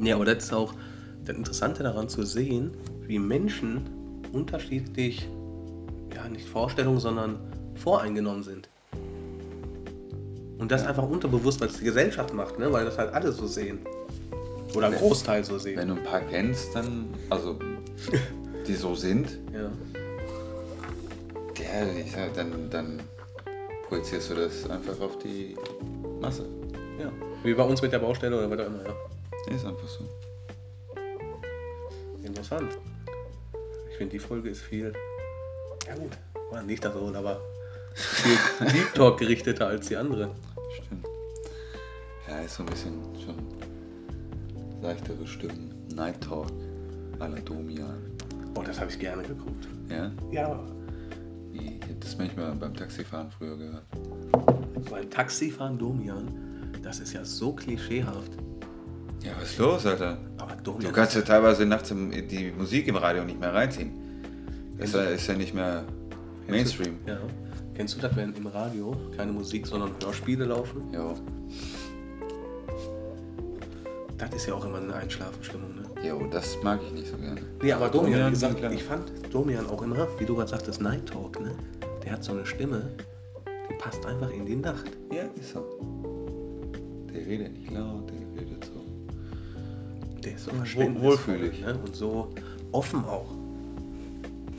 Speaker 1: Ja, aber das ist auch das Interessante daran zu sehen, wie Menschen unterschiedlich, ja, nicht Vorstellungen, sondern voreingenommen sind. Und das einfach unterbewusst, weil es die Gesellschaft macht, ne? weil das halt alle so sehen. Oder ein Großteil so sehen.
Speaker 2: Wenn du ein paar kennst, dann. Also. Die so sind,
Speaker 1: Ja.
Speaker 2: sag, dann, dann projizierst du das einfach auf die Masse.
Speaker 1: ja. Wie bei uns mit der Baustelle oder was auch immer, ja.
Speaker 2: Ist einfach so.
Speaker 1: Interessant. Ich finde, die Folge ist viel, ja gut, war nicht das so, aber viel Deep Talk gerichteter als die andere.
Speaker 2: Stimmt. Ja, ist so ein bisschen schon leichtere Stimmen. Night Talk. à
Speaker 1: Oh, das habe ich gerne geguckt.
Speaker 2: Ja?
Speaker 1: Ja,
Speaker 2: Ich hätte das manchmal beim Taxifahren früher gehört.
Speaker 1: weil Taxifahren Domian, das ist ja so klischeehaft.
Speaker 2: Ja, was ist los, Alter?
Speaker 1: Aber
Speaker 2: Du
Speaker 1: Domian.
Speaker 2: kannst ja teilweise nachts die Musik im Radio nicht mehr reinziehen. Das ist ja, ist ja nicht mehr Mainstream.
Speaker 1: Ja. Kennst du das, wenn im Radio keine Musik, sondern Hörspiele laufen?
Speaker 2: Jo.
Speaker 1: Das ist ja auch immer eine Einschlafenstimmung?
Speaker 2: Jo, das mag ich nicht so gerne.
Speaker 1: Nee, aber Domian,
Speaker 2: Domian,
Speaker 1: wie gesagt, ich fand Domian auch immer, wie du gerade sagtest, Night Talk, ne? Der hat so eine Stimme, die passt einfach in die Nacht.
Speaker 2: Ja, ist so. Der redet nicht laut, der redet so.
Speaker 1: Der ist so verständnisvoll,
Speaker 2: wohlfühlig.
Speaker 1: Ne? Und so offen auch.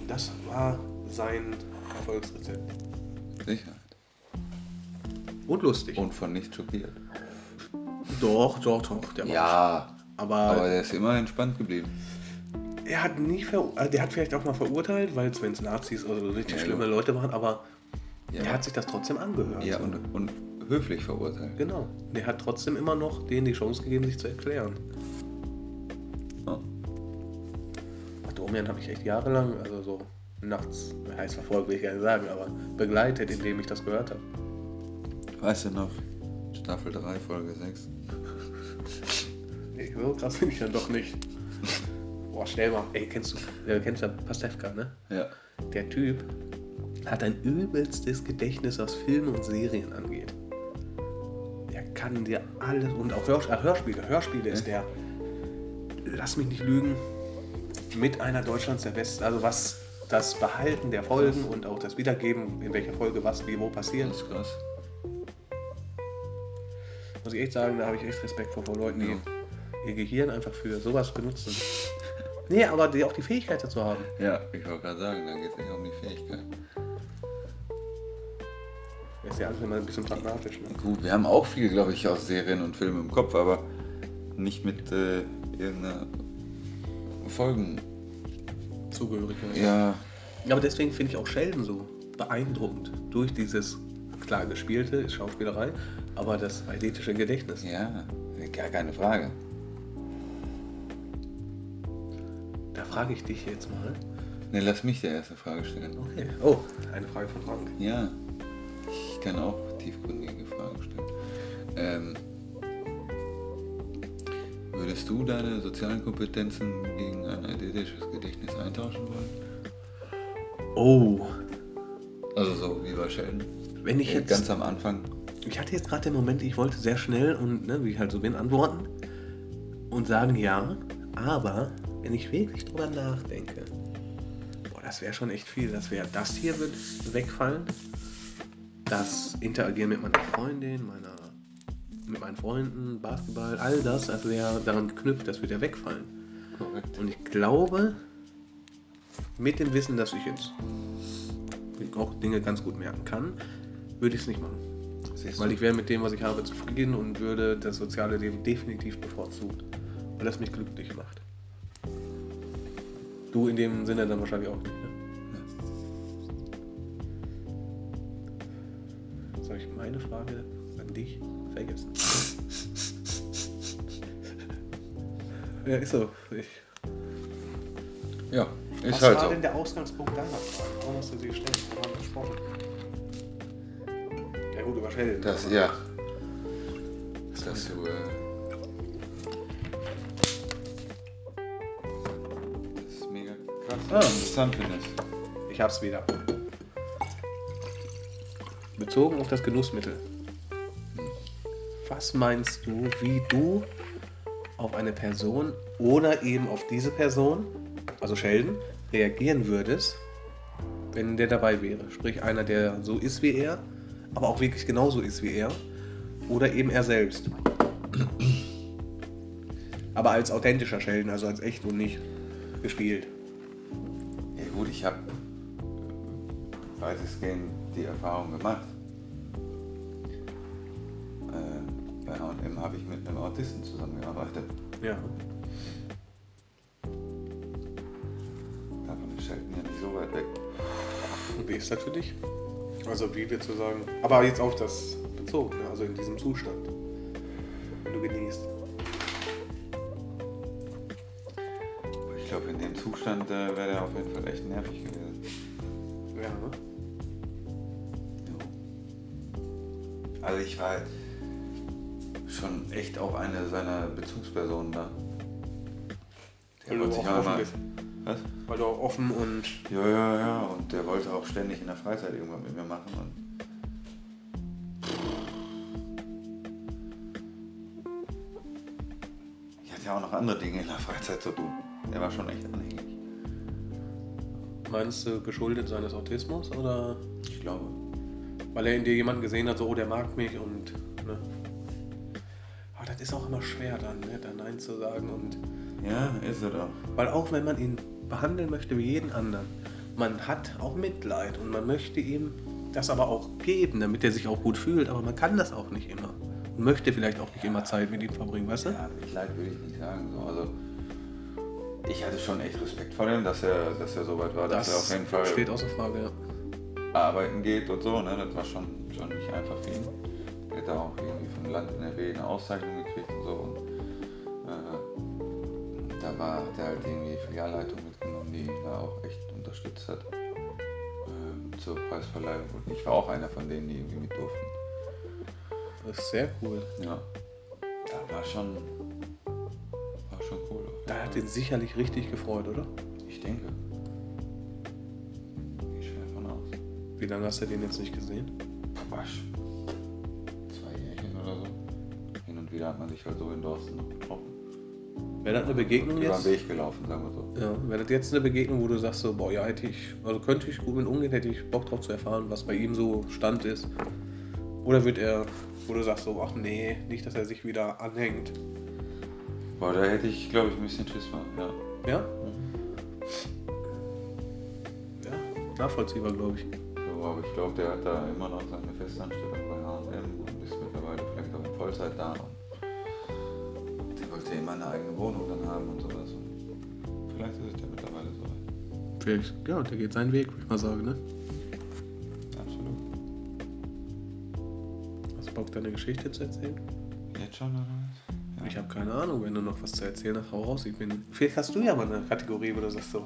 Speaker 1: Das war sein Erfolgsrezept.
Speaker 2: Sicherheit.
Speaker 1: Und lustig.
Speaker 2: Und von nicht schockiert.
Speaker 1: doch, doch, doch. Der war
Speaker 2: Ja,
Speaker 1: aber,
Speaker 2: aber der ist immer entspannt geblieben.
Speaker 1: er hat nie ver äh, der hat vielleicht auch mal verurteilt, weil es, wenn es Nazis oder so richtig
Speaker 2: Ja,
Speaker 1: schlimme
Speaker 2: ja.
Speaker 1: Leute waren, aber
Speaker 2: Ja.
Speaker 1: er hat sich das trotzdem angehört.
Speaker 2: Ja, und, und höflich verurteilt.
Speaker 1: Genau. Der hat trotzdem immer noch denen die Chance gegeben, sich zu erklären.
Speaker 2: Ja.
Speaker 1: Domian habe ich echt jahrelang, also so nachts, heißt verfolgt, will ich gar nicht sagen, aber begleitet, indem ich das gehört habe.
Speaker 2: Weißt du noch? Staffel 3, Folge 6.
Speaker 1: Nee, so krass bin ich dann doch nicht. Boah, schnell mal. Ey, kennst du, äh, kennst du Pastewka, ne?
Speaker 2: Ja.
Speaker 1: Der Typ hat ein übelstes Gedächtnis, was Filme und Serien angeht. Der kann dir alles und auch Hörs äh, Hörspiele. Hörspiele ist der, lass mich nicht lügen, mit einer Deutschlands der besten, also was das Behalten der Folgen und auch das Wiedergeben, in welcher Folge was wie wo passiert.
Speaker 2: Das ist krass.
Speaker 1: Muss ich echt sagen, da habe ich echt Respekt vor, vor Leuten, die
Speaker 2: Ja.
Speaker 1: Ihr Gehirn einfach für sowas benutzen. Nee, aber die, auch die Fähigkeit dazu haben.
Speaker 2: Ja, ich wollte gerade sagen, da geht es ja um die Fähigkeit.
Speaker 1: Ist ja alles immer ein bisschen pragmatisch. Ne?
Speaker 2: Gut, wir haben auch viel, glaube ich, aus Serien und Filmen im Kopf, aber nicht mit äh, irgendeiner Folgen.
Speaker 1: Zugehörigkeit.
Speaker 2: Ja,
Speaker 1: aber deswegen finde ich auch Sheldon so beeindruckend. Durch dieses, klar, gespielte Schauspielerei, aber das eidetische Gedächtnis.
Speaker 2: ja, gar keine Frage.
Speaker 1: Frage ich dich jetzt mal.
Speaker 2: Ne, lass mich die erste Frage stellen.
Speaker 1: Okay. Oh, eine Frage von Frank.
Speaker 2: Ja, ich kann auch tiefgründige Fragen stellen. Ähm, würdest du deine sozialen Kompetenzen gegen ein eidetisches Gedächtnis eintauschen wollen?
Speaker 1: Oh,
Speaker 2: Also so wie bei Sheldon.
Speaker 1: wenn ich
Speaker 2: Äh,
Speaker 1: jetzt.
Speaker 2: Ganz am Anfang.
Speaker 1: Ich hatte jetzt gerade den Moment, ich wollte sehr schnell und ne, wie ich halt so bin, antworten und sagen ja, aber wenn ich wirklich drüber nachdenke, boah, das wäre schon echt viel. Das wäre, das hier wird wegfallen. Das Interagieren mit meiner Freundin, meiner, mit meinen Freunden, Basketball, all das, das wäre daran geknüpft, das wird ja wegfallen.
Speaker 2: Korrekt.
Speaker 1: Und ich glaube, mit dem Wissen, dass ich jetzt auch Dinge ganz gut merken kann, würde ich es nicht machen. Weil ich wäre mit dem, was ich habe, zufrieden und würde das soziale Leben definitiv bevorzugen. Weil das mich glücklich macht. Du in dem Sinne dann wahrscheinlich auch nicht, ne? Jetzt habe ich meine Frage an dich vergessen. ja, ist so. Ich,
Speaker 2: Ja, Ist
Speaker 1: Was
Speaker 2: halt
Speaker 1: war
Speaker 2: so.
Speaker 1: denn der Ausgangspunkt deiner Frage? Warum hast du sie gestellt? Warum haben gesprochen? Ja gut, über Sheldon.
Speaker 2: Das,
Speaker 1: aber-
Speaker 2: ja. Dass du. Äh,
Speaker 1: Ah.
Speaker 2: Interessant findest.
Speaker 1: Ich hab's wieder. Bezogen auf das Genussmittel. Was meinst du, wie du auf eine Person oder eben auf diese Person, also Sheldon, reagieren würdest, wenn der dabei wäre? Sprich, einer, der so ist wie er, aber auch wirklich genauso ist wie er, oder eben er selbst. Aber als authentischer Sheldon, also als echt und nicht gespielt.
Speaker 2: Weitestgehend die Erfahrung gemacht. Äh, bei H&M habe ich mit einem Autisten zusammengearbeitet.
Speaker 1: Ja.
Speaker 2: Davon ist Sheldon ja nicht so weit weg.
Speaker 1: Und wie ist das für dich? Also wie wir zu sagen, aber jetzt auf das bezogen, ne? also in diesem Zustand, wenn du genießt.
Speaker 2: Ich glaube, in dem Zustand äh, wäre der auf jeden Fall echt nervig gewesen.
Speaker 1: Ja, ne?
Speaker 2: Also ich war schon echt auch eine seiner Bezugspersonen da.
Speaker 1: Du
Speaker 2: wollte sich auch
Speaker 1: bist.
Speaker 2: Was?
Speaker 1: Weil du auch offen und
Speaker 2: Ja, ja, ja. Und der wollte auch ständig in der Freizeit irgendwas mit mir machen. Und ich hatte ja auch noch andere Dinge in der Freizeit zu tun. Der war schon echt anhängig.
Speaker 1: meinst du geschuldet seines Autismus oder
Speaker 2: Ich glaube.
Speaker 1: Weil er in dir jemanden gesehen hat, so, oh, der mag mich und, ne? Aber das ist auch immer schwer dann, ne, da Nein zu sagen und,
Speaker 2: Ja, ist er doch.
Speaker 1: weil auch wenn man ihn behandeln möchte wie jeden anderen, man hat auch Mitleid und man möchte ihm das aber auch geben, damit er sich auch gut fühlt, aber man kann das auch nicht immer. Und möchte vielleicht auch nicht immer Zeit mit ihm verbringen, weißt du?
Speaker 2: Ja, Mitleid würde ich nicht sagen. So. Also, ich hatte schon echt Respekt vor dem, dass er, dass er so weit war, dass er auf jeden Fall
Speaker 1: steht außer Frage, ja.
Speaker 2: Arbeiten geht und so. Ne? Das war schon, schon nicht einfach für ihn. Er hat auch irgendwie vom Land NRW eine Auszeichnung gekriegt und so. Und, äh, da war hat er halt irgendwie Filialleitung mitgenommen, die ihn da auch echt unterstützt hat äh, zur Preisverleihung. Und ich war auch einer von denen, die irgendwie mit durften.
Speaker 1: Das ist sehr cool.
Speaker 2: Ja. Da war schon, war schon cool.
Speaker 1: Da hat ihn sicherlich richtig gefreut, oder?
Speaker 2: Ich denke.
Speaker 1: Wie lange hast du den jetzt nicht gesehen?
Speaker 2: Wasch. Zwei Jährchen oder so. Hin und wieder hat man sich halt so in Dorsten noch getroffen.
Speaker 1: Wäre das eine Begegnung
Speaker 2: Über den
Speaker 1: jetzt?
Speaker 2: Weg gelaufen, sagen wir so.
Speaker 1: Ja, wäre das jetzt eine Begegnung, wo du sagst so, boah, ja, hätte ich, also könnte ich gut mit umgehen, hätte ich Bock drauf zu erfahren, was bei ihm so Stand ist. Oder wird er, wo du sagst so, ach nee, nicht, dass er sich wieder anhängt.
Speaker 2: Boah, da hätte ich, glaube ich, ein bisschen Schiss vor. Ja.
Speaker 1: Ja? Ja, nachvollziehbar, glaube ich.
Speaker 2: Aber ich glaube, der hat da immer noch seine Festanstellung bei H&M und ist mittlerweile vielleicht auch in Vollzeit da. Und der wollte immer eine eigene Wohnung dann haben und sowas. Und vielleicht ist es ja mittlerweile so.
Speaker 1: Vielleicht, ja, der geht seinen Weg, würde ich mal sagen, ne?
Speaker 2: Absolut.
Speaker 1: Hast du Bock, deine Geschichte zu erzählen?
Speaker 2: Jetzt schon, oder was? Ja.
Speaker 1: Ich habe keine Ahnung, wenn du noch was zu erzählen hast, hau raus. Ich bin, vielleicht hast du ja mal eine Kategorie, wo du sagst so,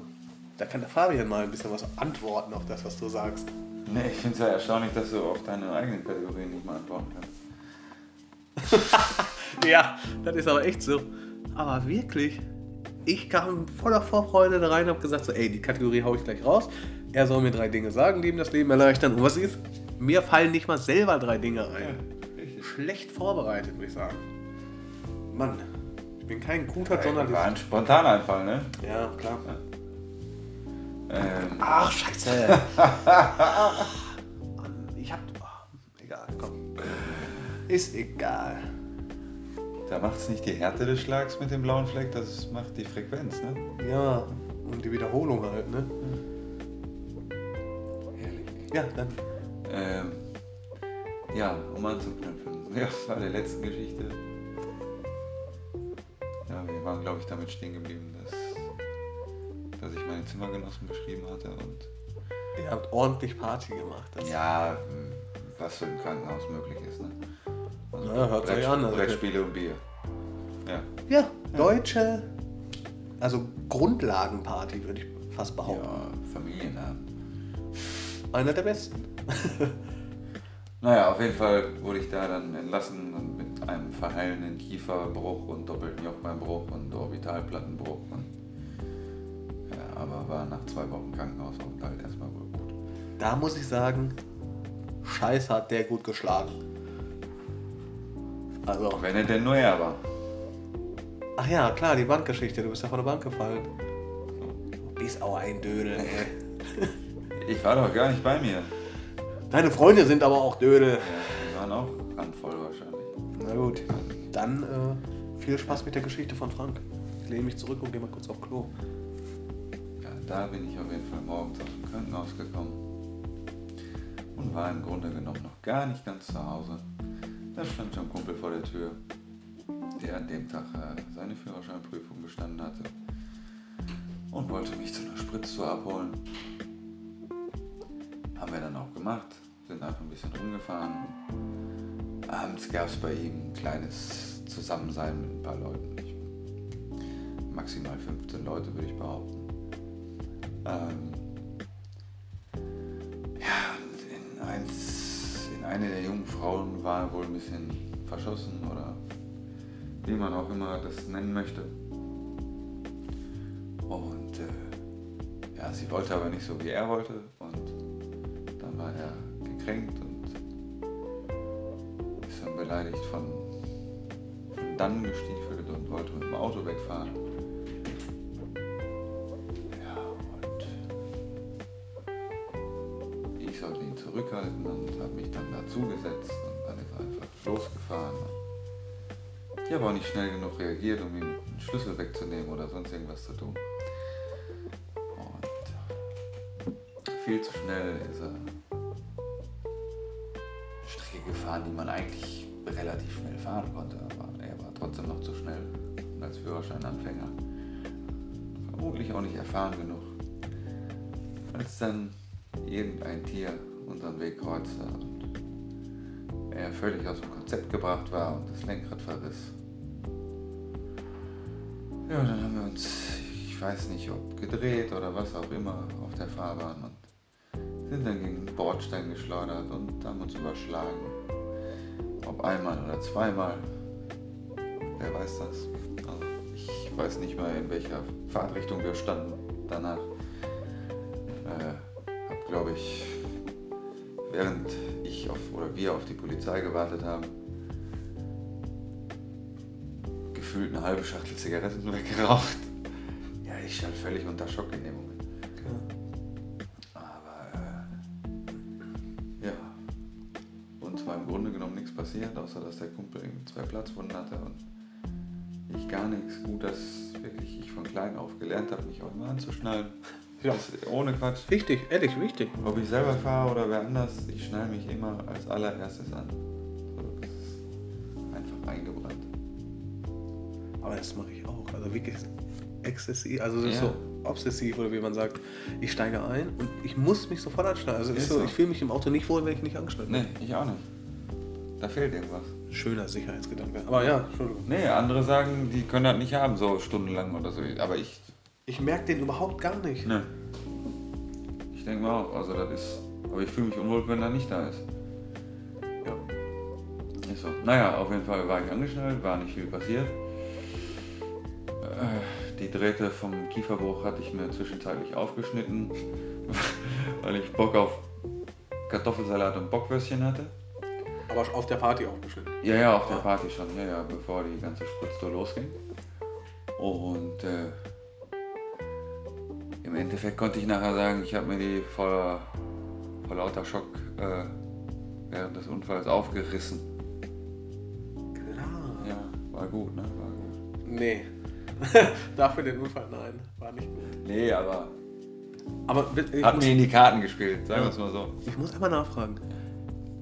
Speaker 1: da kann der Fabian mal ein bisschen was antworten auf das, was du sagst.
Speaker 2: Nee, ich finde es ja erstaunlich, dass du auf deine eigenen Kategorien nicht mal antworten kannst.
Speaker 1: Ja, das ist aber echt so. Aber wirklich, ich kam voller Vorfreude da rein und habe gesagt so, ey, die Kategorie hau ich gleich raus. Er soll mir drei Dinge sagen, die ihm das Leben erleichtern. Und was ist? Mir fallen nicht mal selber drei Dinge ein.
Speaker 2: richtig.
Speaker 1: Schlecht vorbereitet, würde ich sagen. Mann, ich bin kein guter
Speaker 2: War ein
Speaker 1: Journalist.
Speaker 2: Spontaneinfall, ne?
Speaker 1: Ja, klar.
Speaker 2: Ähm,
Speaker 1: Ach, scheiße. Ich hab... oh, egal, komm. Ist egal.
Speaker 2: da macht es nicht die Härte des Schlags mit dem blauen Fleck, das macht die Frequenz, ne?
Speaker 1: Ja, und die Wiederholung halt, ne?
Speaker 2: Herrlich.
Speaker 1: Ja, dann
Speaker 2: Ähm, ja, um anzuknüpfen. Ja, bei der letzten Geschichte. Ja, wir waren, glaube ich, damit stehen geblieben, dass, dass ich meine Zimmergenossen beschrieben hatte und
Speaker 1: Ihr habt ordentlich Party gemacht.
Speaker 2: Ja, was so im Krankenhaus möglich ist, ne? Also
Speaker 1: Ja, hört sich an, also-
Speaker 2: Brettspiele und Bier. Ja.
Speaker 1: ja, deutsche, also Grundlagenparty würde ich fast behaupten.
Speaker 2: Ja, Familiennamen.
Speaker 1: Einer der besten.
Speaker 2: Naja, auf jeden Fall wurde ich da dann entlassen mit einem verheilenden Kieferbruch und doppelten Jochbeinbruch und Orbitalplattenbruch. Und, ja, war nach zwei Wochen Krankenhausaufenthalt erstmal wohl gut.
Speaker 1: Da muss ich sagen, Scheiß hat der gut geschlagen. Also,
Speaker 2: Wenn er denn nur er war.
Speaker 1: ach ja, klar, die Bankgeschichte. Du bist ja von der Bank gefallen. Du bist auch ein Dödel.
Speaker 2: Ich war doch gar nicht bei mir.
Speaker 1: Deine Freunde sind aber auch Dödel.
Speaker 2: Ja, die waren auch randvoll wahrscheinlich.
Speaker 1: Na gut, dann äh, viel Spaß mit der Geschichte von Frank. Ich lehne mich zurück und gehe mal kurz auf Klo.
Speaker 2: Da bin ich auf jeden Fall morgens aus dem Krankenhaus gekommen und war im Grunde genommen noch gar nicht ganz zu Hause. Da stand schon ein Kumpel vor der Tür, der an dem Tag äh, seine Führerscheinprüfung bestanden hatte und wollte mich zu einer Spritztour abholen. Haben wir dann auch gemacht, sind einfach ein bisschen rumgefahren. Abends gab es bei ihm ein kleines Zusammensein mit ein paar Leuten. Maximal 15 Leute würde ich behaupten. Ähm, ja, in, eins, in eine der jungen Frauen war wohl ein bisschen verschossen oder wie man auch immer das nennen möchte. Und äh, ja, sie wollte aber nicht so, wie er wollte. Und dann war er gekränkt und ist dann beleidigt von, von dann gestiefelt und wollte mit dem Auto wegfahren. Ich sollte ihn zurückhalten und habe mich dann dazu gesetzt und dann ist er einfach losgefahren. Ich habe auch nicht schnell genug reagiert, um ihm einen Schlüssel wegzunehmen oder sonst irgendwas zu tun. Und viel zu schnell ist er Strecke gefahren, die man eigentlich relativ schnell fahren konnte, aber er war trotzdem noch zu schnell und als Führerscheinanfänger. Vermutlich auch nicht erfahren genug. Als dann irgendein Tier unseren Weg kreuzte und er völlig aus dem Konzept gebracht war und das Lenkrad verriss. Ja, dann haben wir uns, ich weiß nicht, ob gedreht oder was auch immer auf der Fahrbahn und sind dann gegen den Bordstein geschleudert und haben uns überschlagen. Ob einmal oder zweimal, wer weiß das. Also ich weiß nicht mal, in welcher Fahrtrichtung wir standen danach. Glaube ich, während ich auf, oder wir auf die Polizei gewartet haben, gefühlt eine halbe Schachtel Zigaretten weggeraucht. Ja, ich stand völlig unter Schock in dem Moment. Aber äh, ja, uns war im Grunde genommen nichts passiert, außer dass der Kumpel zwei Platzwunden hatte und ich gar nichts. Gut, dass wirklich ich von klein auf gelernt habe, mich auch immer anzuschnallen.
Speaker 1: Ja.
Speaker 2: Ohne Quatsch.
Speaker 1: Wichtig, ehrlich, wichtig.
Speaker 2: Ob ich selber fahre oder wer anders, ich schnall mich immer als allererstes an. So, das ist einfach eingebrannt.
Speaker 1: Aber das mache ich auch. Also wirklich exzessiv, also
Speaker 2: Ja.
Speaker 1: so obsessiv oder wie man sagt. Ich steige ein und ich muss mich sofort anschnallen. Also so,
Speaker 2: so.
Speaker 1: ich fühle mich im Auto nicht wohl, wenn ich nicht angeschnallt bin.
Speaker 2: Nee, ich auch nicht. Da fehlt irgendwas.
Speaker 1: Schöner Sicherheitsgedanke. Aber ja, Entschuldigung.
Speaker 2: Nee, andere sagen, die können das nicht haben, so stundenlang oder so. Aber ich,
Speaker 1: Ich merke den überhaupt gar nicht.
Speaker 2: ne. Ich denke mal auch, also das ist. Aber ich fühle mich unwohl, wenn er nicht da ist.
Speaker 1: Ja.
Speaker 2: Ist so. Naja, auf jeden Fall war ich angeschnallt, war nicht viel passiert. Äh, Die Drähte vom Kieferbruch hatte ich mir zwischenzeitlich aufgeschnitten, weil ich Bock auf Kartoffelsalat und Bockwürstchen hatte.
Speaker 1: Aber auf der Party auch bestimmt.
Speaker 2: Ja, ja, auf der Party schon, ja, ja, bevor die ganze Spritztour losging. Und äh, im Endeffekt konnte ich nachher sagen, ich habe mir die vor, vor lauter Schock äh, während des Unfalls aufgerissen.
Speaker 1: Klar.
Speaker 2: Ja, war gut, ne? War gut.
Speaker 1: Nee. Dafür den Unfall, nein. War nicht gut.
Speaker 2: Nee, aber
Speaker 1: Aber ich,
Speaker 2: hat
Speaker 1: muss,
Speaker 2: mir in die Karten gespielt, sagen wir es mal so.
Speaker 1: ich muss einmal nachfragen.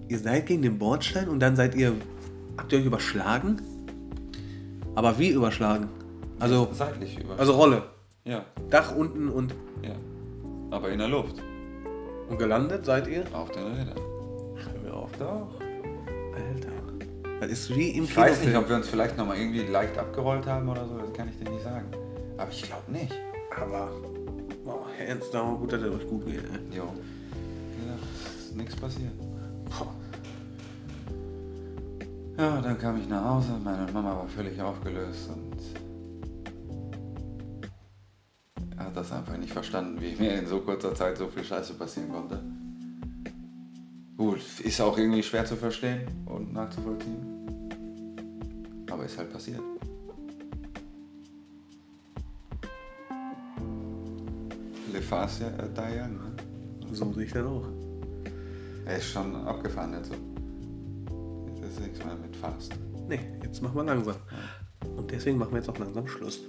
Speaker 1: Ihr seid gegen den Bordstein und dann seid ihr. Habt ihr euch überschlagen? Aber wie überschlagen? Also,
Speaker 2: Seitlich über.
Speaker 1: also Rolle.
Speaker 2: Ja,
Speaker 1: Dach unten und,
Speaker 2: ja. Aber in der Luft.
Speaker 1: und gelandet seid ihr?
Speaker 2: Auf den Rädern.
Speaker 1: Hör mir auf.
Speaker 2: Doch.
Speaker 1: Alter. Das ist wie im
Speaker 2: Ich weiß nicht,
Speaker 1: Kinofilm.
Speaker 2: ob wir uns vielleicht nochmal irgendwie leicht abgerollt haben oder so, das kann ich dir nicht sagen. Aber ich glaube nicht.
Speaker 1: Aber Boah, Herr Ernst, da gut, dass es euch gut geht. Ey.
Speaker 2: Jo. Ja, ist nichts passiert.
Speaker 1: Boah.
Speaker 2: Ja, dann kam ich nach Hause, meine Mama war völlig aufgelöst und hat das einfach nicht verstanden, wie mir in so kurzer Zeit so viel Scheiße passieren konnte. Gut, ist auch irgendwie schwer zu verstehen und nachzuvollziehen. Aber ist halt passiert. Le Fast ja, äh, ne?
Speaker 1: So sehe ich das auch.
Speaker 2: Er ist schon abgefahren, nicht so. Das ist nichts mehr mit Fast.
Speaker 1: Nee, jetzt machen wir langsam. Und deswegen machen wir jetzt auch langsam Schluss.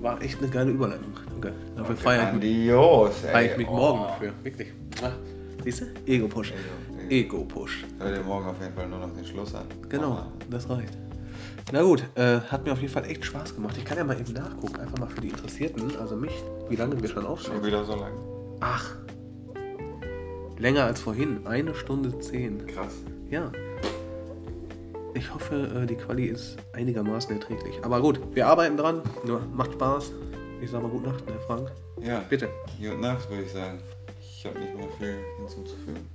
Speaker 1: War echt eine geile Überleitung. Danke. Dafür feiere ich, mich- feier ich mich
Speaker 2: Oh.
Speaker 1: morgen dafür. Wirklich. Siehst du? Ego-Push.
Speaker 2: Ego, Ego.
Speaker 1: Ego-Push.
Speaker 2: Hör dir morgen auf jeden Fall nur noch den Schluss an.
Speaker 1: Genau, das reicht. Na gut, äh, hat mir auf jeden Fall echt Spaß gemacht. Ich kann ja mal eben nachgucken, einfach mal für die Interessierten, also mich, wie lange wir schon
Speaker 2: Schon
Speaker 1: aufschauen.
Speaker 2: wieder so lang.
Speaker 1: Ach, länger als vorhin, eine Stunde zehn.
Speaker 2: Krass.
Speaker 1: Ja. Ich hoffe, äh, die Quali ist einigermaßen erträglich. Aber gut, wir arbeiten dran. Ja, macht Spaß. Ich sag mal gute Nacht, ne, Frank?
Speaker 2: Ja,
Speaker 1: Bitte.
Speaker 2: gute Nacht, würde ich sagen. Ich habe nicht mehr viel hinzuzufügen.